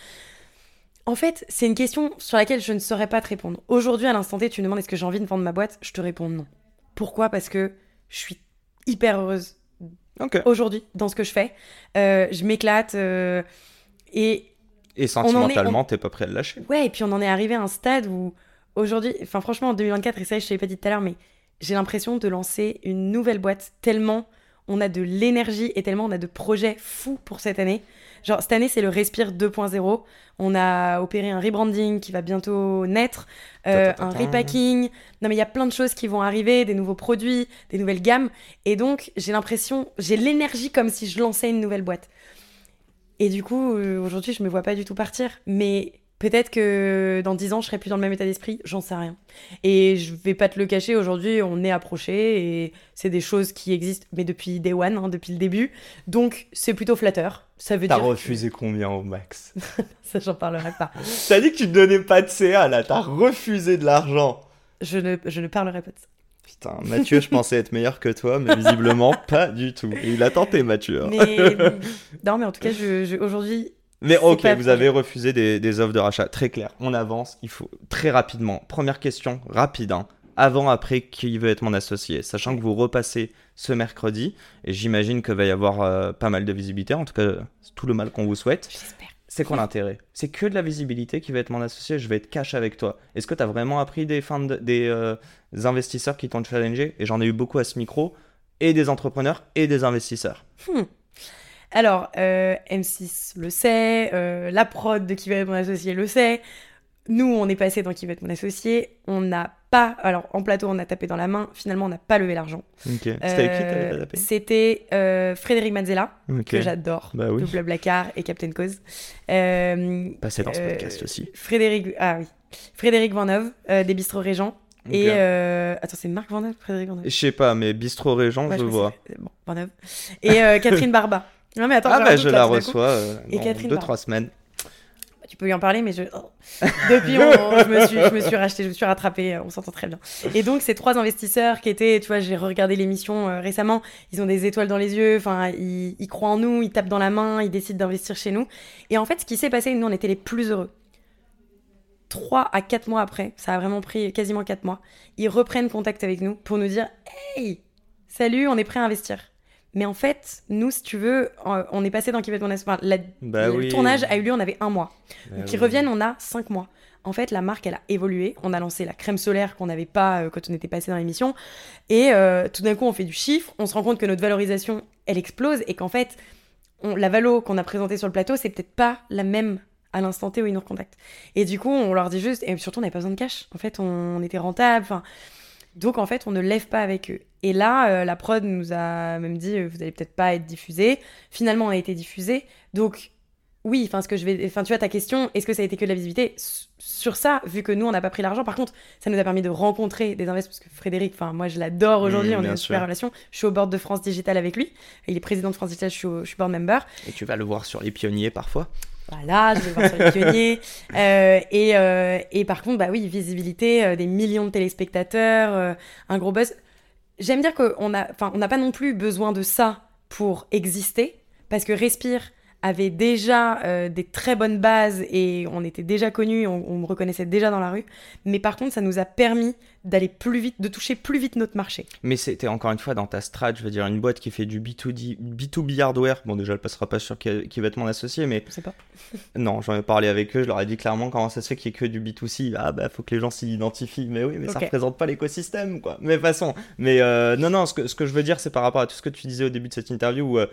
En fait, c'est une question sur laquelle je ne saurais pas te répondre. Aujourd'hui, à l'instant T, tu me demandes est-ce que j'ai envie de vendre ma boîte? Je te réponds non. Pourquoi? Parce que je suis hyper heureuse aujourd'hui dans ce que je fais. Euh, je m'éclate euh, et Et sentimentalement, t'es pas prêt à le lâcher. ouais, et puis on en est arrivé à un stade où aujourd'hui, enfin franchement en 2024, et ça je te l'ai pas dit tout à l'heure, mais j'ai l'impression de lancer une nouvelle boîte tellement on a de l'énergie et tellement on a de projets fous pour cette année. Genre cette année c'est le Respire 2.0. On a opéré un rebranding qui va bientôt naître, euh, un repacking. Non mais il y a plein de choses qui vont arriver, des nouveaux produits, des nouvelles gammes. Et donc j'ai l'impression, j'ai l'énergie comme si je lançais une nouvelle boîte. Et du coup, euh, aujourd'hui, je me vois pas du tout partir. Mais peut-être que dans 10 ans, je serai plus dans le même état d'esprit. J'en sais rien. Et je vais pas te le cacher, aujourd'hui, on est approché et c'est des choses qui existent, mais depuis day one, hein, depuis le début. Donc, c'est plutôt flatteur. Ça veut T'as dire. que- refusé combien au max? Ça, j'en parlerai pas. T'as dit que tu te donnais pas de CA là, t'as refusé de l'argent. Je ne, je ne parlerai pas de ça. Putain, Mathieu, je pensais être meilleur que toi, mais visiblement pas du tout. Et il a tenté, Mathieu. hein. Mais. non, mais en tout cas, je, je- aujourd'hui, Mais ok, vous avez refusé des, des offres de rachat. Très clair. On avance. Il faut très rapidement. Première question, rapide. hein. Avant, après, qui veut être mon associé? Sachant que vous repassez ce mercredi, et j'imagine que va y avoir euh, pas mal de visibilité. En tout cas, tout le mal qu'on vous souhaite. j'espère. C'est quoi l'intérêt? C'est que de la visibilité qui va être mon associé. Je vais être cash avec toi. Est-ce que tu as vraiment appris des, fans de- des euh, investisseurs qui t'ont challengé? Et j'en ai eu beaucoup à ce micro. Et des entrepreneurs et des investisseurs. Alors, euh, M6 le sait, euh, la prod de Qui va être mon associé le sait. Nous, on est passé dans Qui va être mon associé. On n'a pas. Alors, en plateau, on a tapé dans la main. Finalement, on n'a pas levé l'argent. Ok. C'était avec qui t'avais pas Euh, tapé? C'était euh, Frédéric Manzella, que j'adore. Bah oui. Blablacar et Captain Cause. Passé dans ce podcast aussi. Frédéric. Ah oui. Frédéric Vaneuve, euh, des Bistrots Régents. Et. Euh, Attends, c'est Marc Vaneuve Frédéric Vaneuve Je sais pas, mais Bistro Régent, Ouais, je que vois. Bon. Et euh, Catherine Barba. Non, mais attends, ah bah je la reçois euh, Et dans Catherine deux trois semaines. Tu peux lui en parler, mais je... oh. depuis, on- je, me suis, je me suis racheté, je me suis rattrapée, on s'entend très bien. Et donc, ces trois investisseurs qui étaient, tu vois, j'ai regardé l'émission euh, récemment, ils ont des étoiles dans les yeux, enfin, ils, ils croient en nous, ils tapent dans la main, ils décident d'investir chez nous. Et en fait, ce qui s'est passé, nous, on était les plus heureux. Trois à quatre mois après, ça a vraiment pris quasiment quatre mois, ils reprennent contact avec nous pour nous dire Hey, salut, on est prêt à investir. Mais en fait, nous, si tu veux, on est passé dans être mon associé. Enfin, la- Bah le oui. tournage a eu lieu, on avait un mois. Bah Donc, oui. ils reviennent, on a 5 mois. En fait, la marque, elle a évolué. On a lancé la crème solaire qu'on n'avait pas euh, quand on était passé dans l'émission. Et euh, tout d'un coup, on fait du chiffre. On se rend compte que notre valorisation, elle explose. Et qu'en fait, on- la valo qu'on a présentée sur le plateau, c'est peut-être pas la même à l'instant T où ils nous recontactent. Et du coup, on leur dit juste, et surtout, on n'avait pas besoin de cash. En fait, on, on était rentable. Enfin, donc, en fait, on ne lève pas avec eux. Et là, euh, la prod nous a même dit, euh, vous allez peut-être pas être diffusé. Finalement, on a été diffusé. Donc, oui, enfin, ce que je vais, enfin, tu vois, ta question, est-ce que ça a été que de la visibilité? Sur ça, vu que nous, on n'a pas pris l'argent, par contre, ça nous a permis de rencontrer des investisseurs, parce que Frédéric, enfin, moi, je l'adore aujourd'hui, Mmh, on a une super sûr. relation. Je suis au board de France Digital avec lui. Il est président de France Digital, je suis, au- je suis board member. Et tu vas le voir sur les pionniers parfois. Voilà, je vais voir sur les pionniers. Euh, et, euh, et par contre, bah oui, visibilité, euh, des millions de téléspectateurs, un gros buzz. J'aime dire qu'on on n'a pas non plus besoin de ça pour exister, parce que Respire avait déjà euh, des très bonnes bases et on était déjà connus, on, on me reconnaissait déjà dans la rue. Mais par contre, ça nous a permis d'aller plus vite, de toucher plus vite notre marché. Mais c'était encore une fois dans ta strat, je veux dire, une boîte qui fait du B2D, B2B hardware. Bon, déjà, elle passera pas sur qui, qui va être mon associé, mais Je sais pas. non, j'en ai parlé avec eux, je leur ai dit clairement comment ça se fait qu'il y ait que du B2C. Ah bah, faut que les gens s'y identifient. Mais oui, mais ça Ok. représente pas l'écosystème, quoi. Mais façon. Mais euh, non, non, ce que, ce que je veux dire, c'est par rapport à tout ce que tu disais au début de cette interview où euh,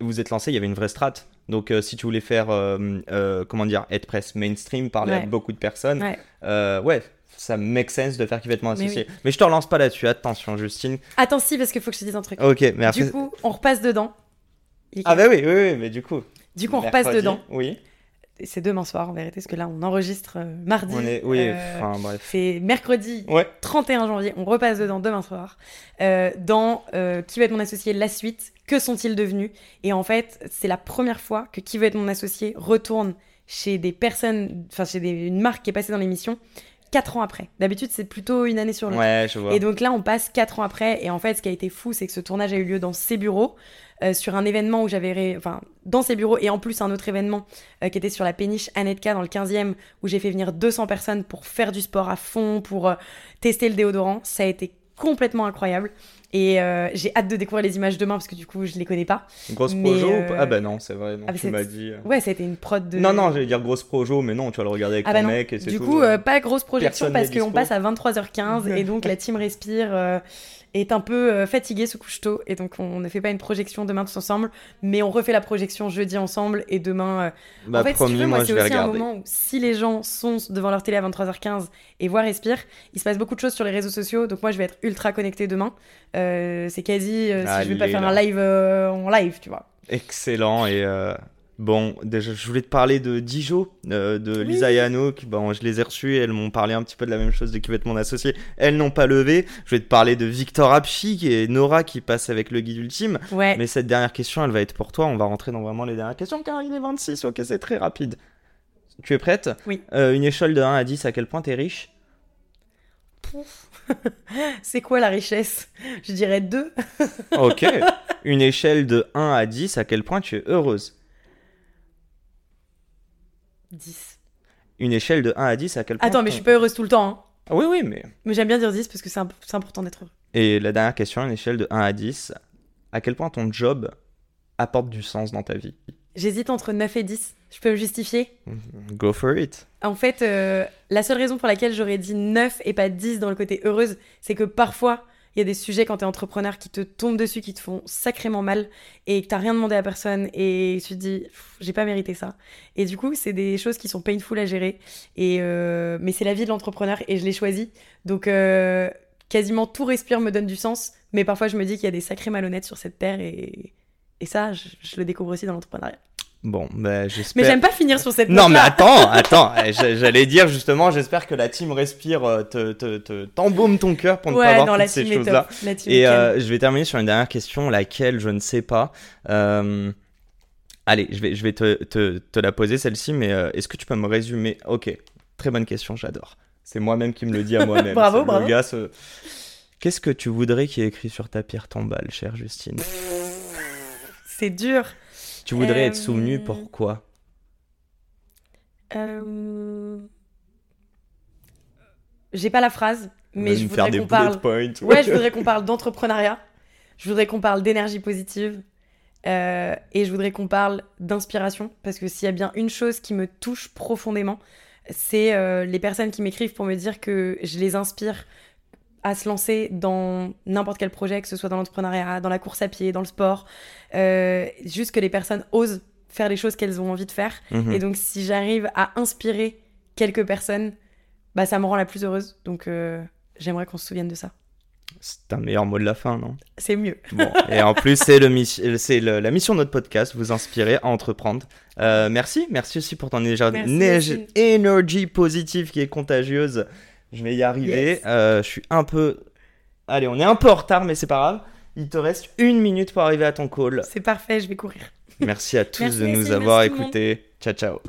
vous êtes lancé, il y avait une vraie strat. Donc, euh, si tu voulais faire, euh, euh, comment dire, être presse mainstream, parler à Ouais. beaucoup de personnes, Ouais. euh, ouais, ça make sense de faire qui être mon Mais associé. Mais, je te relance pas là-dessus, attention, Justine. Attends, si, parce qu'il faut que je te dise un truc. Ok, mais après. Du coup, on repasse dedans. Ah, bah oui, oui, oui, mais du coup. Du coup, on repasse dedans. Oui. C'est demain soir en vérité, parce que là on enregistre euh, mardi. On est, oui, Euh, enfin bref. c'est mercredi Ouais. 31 janvier. On repasse dedans demain soir. Euh, dans Qui va être mon associé La suite. Que sont-ils devenus? Et en fait, c'est la première fois que Qui va être mon associé retourne chez des personnes, enfin chez des- une marque qui est passée dans l'émission, quatre ans après. D'habitude, c'est plutôt une année sur l'autre. Ouais, je vois. Et donc là, on passe quatre ans après. Et en fait, ce qui a été fou, c'est que ce tournage a eu lieu dans ses bureaux, euh, sur un événement où j'avais. ré- Enfin, dans ses bureaux, et en plus, un autre événement euh, qui était sur la péniche Anetka dans le 15e, où j'ai fait venir 200 personnes pour faire du sport à fond, pour euh, tester le déodorant. Ça a été complètement incroyable. Et euh, j'ai hâte de découvrir les images demain parce que du coup, je les connais pas. Grosse Mais, projo euh, Ah bah non, c'est vrai, non, ah, bah, tu m'as dit. Ouais, ça a été une prod de. Non, non, j'allais dire grosse projo, mais non, tu vas le regarder avec Ah ton bah non. mec et c'est Du tout. coup, euh, pas grosse projection Personne parce qu'on passe à 23h15 et donc la team respire est un peu euh, fatiguée, se couche tôt et donc on ne fait pas une projection demain tous ensemble, mais on refait la projection jeudi ensemble et demain. euh, Bah en fait, promis, si tu veux, moi, c'est aussi un moment où si les gens sont devant leur télé à 23h15 et voient respire, il se passe beaucoup de choses sur les réseaux sociaux, donc moi je vais être ultra connectée demain. Euh, c'est quasi euh, si je vais pas Allez, faire là. un live en live, tu vois. Excellent et bon déjà je voulais te parler de Dijo euh, de Oui. Lisa et bon je les ai reçus et elles m'ont parlé un petit peu de la même chose de qui va être mon associé. Elles n'ont pas levé. Je vais te parler de Victor Apchi et Nora qui passe avec le guide ultime. Ouais. mais cette dernière question elle va être pour toi. On va rentrer dans vraiment les dernières questions car il est 26 ok c'est très rapide. Tu es prête? Oui. Euh, une échelle de 1 à 10 à quel point t'es riche? C'est quoi la richesse? Je dirais deux. ok. Une échelle de 1 à 10 à quel point tu es heureuse? 10. une échelle de 1 à 10 à quel point Attends, mais je suis pas heureuse tout le temps. hein. Ah oui oui mais Mais j'aime bien dire 10 parce que c'est imp- c'est important d'être heureux. Et la dernière question, une échelle de 1 à 10, à quel point ton job apporte du sens dans ta vie? J'hésite entre 9 et 10. Je peux me justifier? Go for it. En fait, euh, la seule raison pour laquelle j'aurais dit 9 et pas 10 dans le côté heureuse, c'est que parfois, il y a des sujets quand t'es entrepreneur qui te tombent dessus, qui te font sacrément mal et que t'as rien demandé à personne et tu te dis, j'ai pas mérité ça. Et du coup, c'est des choses qui sont painful à gérer. Et euh, mais c'est la vie de l'entrepreneur et je l'ai choisi. Donc, euh, quasiment tout respire me donne du sens. Mais parfois, je me dis qu'il y a des sacrés malhonnêtes sur cette terre et, ça, je le découvre aussi dans l'entrepreneuriat. Bon, bah j'espère. Mais j'aime pas finir sur cette Non mais attends, attends, eh, j'a- j'allais dire justement, j'espère que la team respire, euh, te, te, te- t'embaume ton cœur pour ne pas Ouais, avoir non, toutes la ces team est choses-là. Et euh, je vais terminer sur une dernière question, laquelle je ne sais pas. Euh, Allez, je vais, je vais te, te, te la poser celle-ci, mais euh, est-ce que tu peux me résumer? Ok, très bonne question, j'adore. C'est moi-même qui me le dis à moi-même. Bravo, bravo. gars, ce- Qu'est-ce que tu voudrais qu'il y ait écrit sur ta pierre tombale, chère Justine? C'est dur. Tu voudrais Euh, être souvenu pourquoi? Euh, J'ai pas la phrase, mais je voudrais des qu'on parle. points. Ouais, je voudrais qu'on parle d'entrepreneuriat. Je voudrais qu'on parle d'énergie positive. Euh, et je voudrais qu'on parle d'inspiration. Parce que s'il y a bien une chose qui me touche profondément, c'est euh, les personnes qui m'écrivent pour me dire que je les inspire à se lancer dans n'importe quel projet, que ce soit dans l'entrepreneuriat, dans la course à pied, dans le sport. Euh, juste que les personnes osent faire les choses qu'elles ont envie de faire. Mhm. Et donc, si j'arrive à inspirer quelques personnes, bah, ça me rend la plus heureuse. Donc, euh, j'aimerais qu'on se souvienne de ça. C'est un meilleur mot de la fin, non? C'est mieux. Bon, et en plus, c'est la mission de notre podcast, vous inspirer à entreprendre. Euh, merci, merci aussi pour ton énergie positive qui est contagieuse. Je vais y arriver. Yes. Euh, je suis un peu. Allez, on est un peu en retard, mais c'est pas grave. Il te reste une minute pour arriver à ton call. C'est parfait, je vais courir. Merci à tous Merci, de nous avoir écoutés. Ciao, ciao.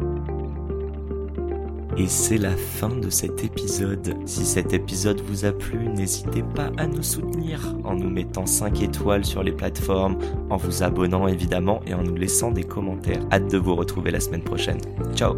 Et c'est la fin de cet épisode. Si cet épisode vous a plu, n'hésitez pas à nous soutenir en nous mettant 5 étoiles sur les plateformes, en vous abonnant évidemment et en nous laissant des commentaires. Hâte de vous retrouver la semaine prochaine. Ciao